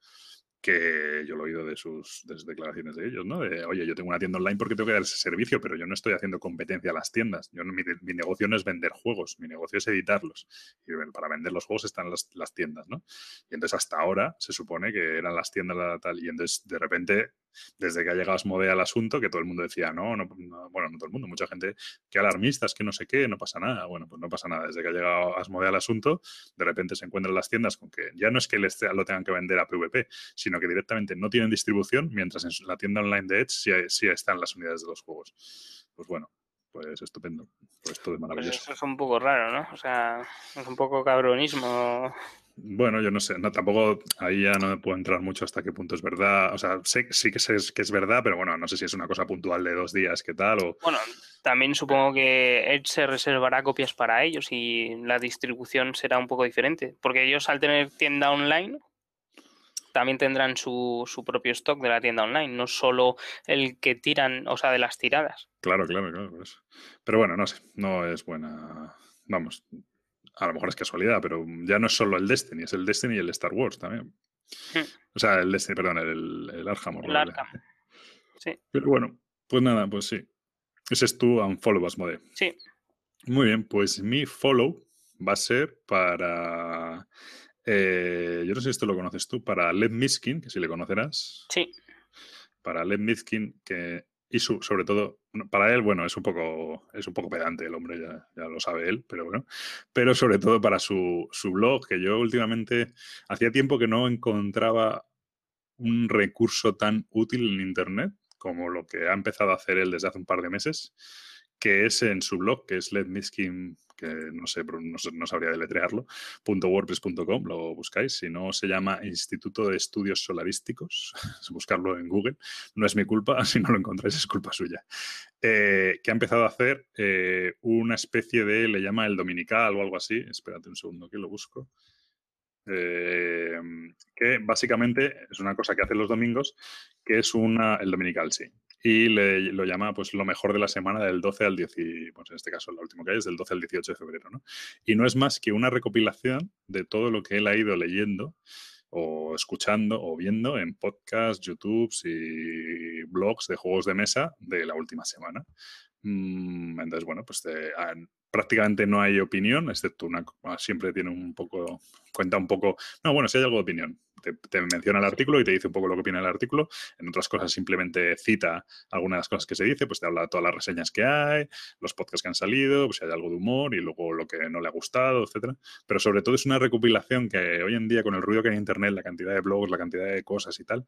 que yo lo he oído de sus, declaraciones de ellos, ¿no? De, oye, yo tengo una tienda online porque tengo que dar ese servicio, pero yo no estoy haciendo competencia a las tiendas. Yo, mi, mi negocio no es vender juegos, mi negocio es editarlos. Y para vender los juegos están las, las, tiendas, ¿no? Y entonces hasta ahora se supone que eran las tiendas tal, y entonces de repente desde que ha llegado Asmodee al asunto, que todo el mundo decía, no, no, bueno, no todo el mundo, mucha gente, que alarmistas, que no sé qué, no pasa nada. Bueno, pues no pasa nada. Desde que ha llegado Asmodee al asunto, de repente se encuentran las tiendas con que ya no es que les lo tengan que vender a PvP, sino que directamente no tienen distribución, mientras en la tienda online de Edge sí, sí están las unidades de los juegos. Pues bueno, pues estupendo. Pues todo es pues maravilloso. eso es un poco raro, ¿no? O sea, es un poco cabronismo bueno, yo no sé, no, tampoco ahí ya no me puedo entrar mucho hasta qué punto es verdad. O sea, sé, sí que, sé, que es verdad, pero bueno, no sé si es una cosa puntual de dos días, qué tal. O... Bueno, también supongo que Edge se reservará copias para ellos y la distribución será un poco diferente, porque ellos al tener tienda online también tendrán su, su propio stock de la tienda online, no solo el que tiran, o sea, de las tiradas. Claro, claro, claro. Pero bueno, no sé, no es buena. Vamos, a lo mejor es casualidad, pero ya no es solo el Destiny, es el Destiny y el Star Wars también. Hmm. O sea, el Destiny, perdón, el, el Arkham. El Arkham. Sí. Pero bueno, pues nada, pues sí. Ese es tu unfollow Asmode. Sí. Muy bien, pues mi follow va a ser para. Eh, yo no sé si esto lo conoces tú, para Led Miskin, que si le conocerás. Sí. Para Led Miskin, que y sobre todo, para él, bueno, es un poco, es un poco pedante el hombre, ya, ya lo sabe él, pero bueno. Pero sobre todo para su, su blog, que yo últimamente hacía tiempo que no encontraba un recurso tan útil en Internet como lo que ha empezado a hacer él desde hace un par de meses, que es en su blog, que es letmiskin, que no sé, no, sabría deletrearlo, .wordpress.com, lo buscáis. Si no, se llama Instituto de Estudios Solarísticos, buscarlo en Google. No es mi culpa, si no lo encontráis es culpa suya. Eh, que ha empezado a hacer eh, una especie de, le llama el dominical o algo así. Espérate un segundo que lo busco. Eh, que básicamente es una cosa que hace los domingos, que es una, el dominical, sí, y le, lo llama pues lo mejor de la semana del 12 al 10, pues en este caso el último que hay es del 12 al 18 de febrero, ¿no? Y no es más que una recopilación de todo lo que él ha ido leyendo o escuchando o viendo en podcasts, YouTubes y blogs de juegos de mesa de la última semana. Mm, entonces, bueno, pues prácticamente no hay opinión, excepto una, siempre tiene un poco, cuenta un poco, no, bueno, si hay algo de opinión, te, menciona el artículo y te dice un poco lo que opina el artículo. En otras cosas simplemente cita algunas de las cosas que se dice, pues te habla de todas las reseñas que hay, los podcasts que han salido, pues si hay algo de humor y luego lo que no le ha gustado, etcétera. Pero sobre todo es una recopilación que hoy en día con el ruido que hay en internet, la cantidad de blogs, la cantidad de cosas y tal,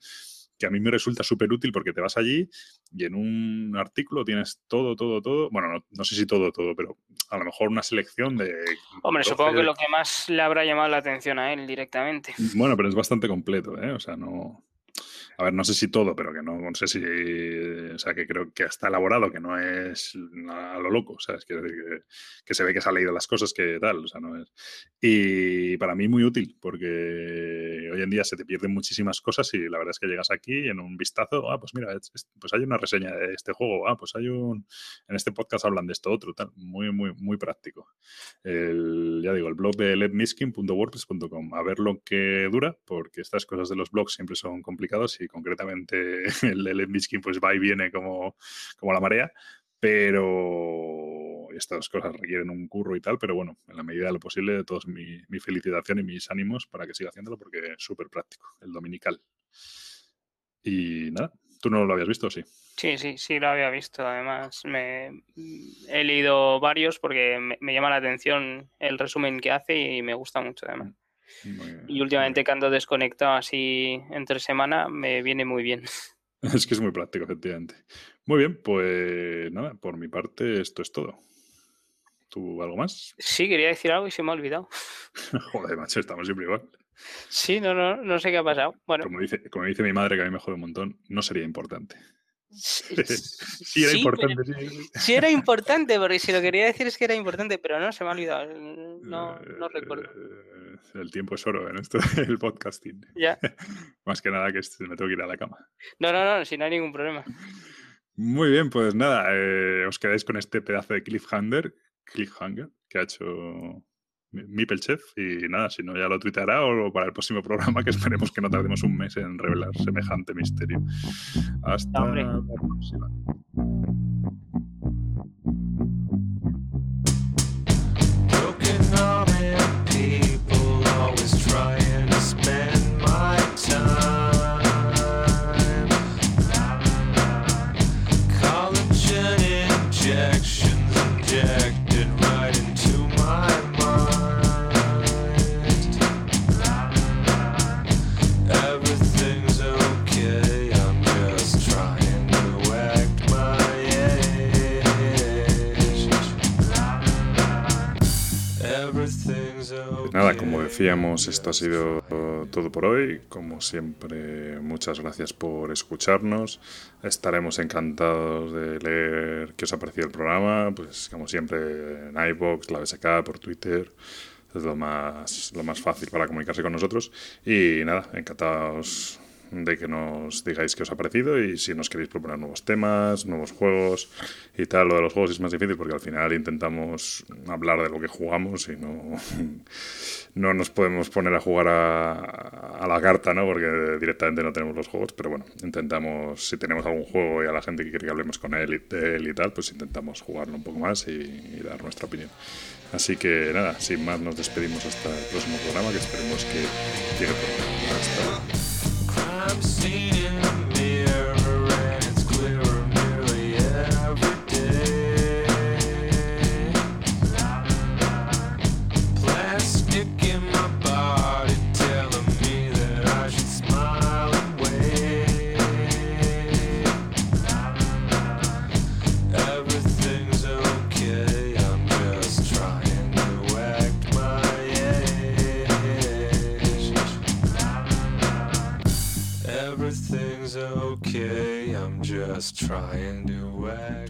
que a mí me resulta súper útil porque te vas allí y en un artículo tienes todo, todo, todo. Bueno, no, sé si todo, todo, pero a lo mejor una selección de. Hombre, supongo que lo que más le habrá llamado la atención a él directamente. Bueno, pero es bastante completo, ¿eh? O sea, no. A ver, no sé si todo, pero que no, no sé si. O sea, que creo que está elaborado, que no es a lo loco, ¿sabes? Quiero decir que, que, se ve que se ha leído las cosas que tal, o sea, no es. Y para mí muy útil, porque hoy en día se te pierden muchísimas cosas y la verdad es que llegas aquí en un vistazo, ah, pues mira, pues hay una reseña de este juego, ah, pues hay un. En este podcast hablan de esto otro, tal. Muy, muy, muy práctico. El, ya digo, el blog de ledmiskin.wordpress.com. A ver lo que dura, porque estas cosas de los blogs siempre son complicadas y concretamente el de Miskin pues va y viene como, como la marea, pero estas cosas requieren un curro y tal, pero bueno, en la medida de lo posible, todos mi, mi felicitación y mis ánimos para que siga haciéndolo porque es súper práctico, el dominical. Y nada, ¿tú no lo habías visto sí? Sí, sí, sí lo había visto. Además, me he leído varios porque me, me llama la atención el resumen que hace y me gusta mucho además y últimamente que ando desconectado así entre semana me viene muy bien. Es que es muy práctico, efectivamente. Muy bien, pues nada, por mi parte esto es todo. ¿Tú algo más? Sí, quería decir algo y se me ha olvidado. Joder, macho, estamos siempre igual. Sí, no, no, no sé qué ha pasado. Bueno. Como dice, como dice mi madre, que a mí me jode un montón, no sería importante. Sí, era importante. sí. era importante, porque si lo quería decir es que era importante, pero no, se me ha olvidado. No, no recuerdo. Eh, el tiempo es oro en esto del podcasting. Ya. Más que nada que me tengo que ir a la cama. No, no, no, si no hay ningún problema. Muy bien, pues nada, eh, os quedáis con este pedazo de cliffhanger, cliffhanger que ha hecho Mipelchef y nada, si no ya lo tuiteará o para el próximo programa que esperemos que no tardemos un mes en revelar semejante misterio. Hasta la próxima. Decíamos, esto ha sido todo por hoy. Como siempre, muchas gracias por escucharnos. Estaremos encantados de leer qué os ha parecido el programa. Pues como siempre, en iBox, la BSK, por Twitter. Es lo más, lo más fácil para comunicarse con nosotros. Y nada, encantados de que nos digáis qué os ha parecido y si nos queréis proponer nuevos temas, nuevos juegos y tal. Lo de los juegos es más difícil porque al final intentamos hablar de lo que jugamos y no, no nos podemos poner a jugar a, la carta, ¿no? Porque directamente no tenemos los juegos, pero bueno, intentamos, si tenemos algún juego y a la gente que quiere que hablemos con él y, de él y tal, pues intentamos jugarlo un poco más y, dar nuestra opinión. Así que nada, sin más nos despedimos hasta el próximo programa que esperemos que llegue pronto. Hasta crime scene. Just trying to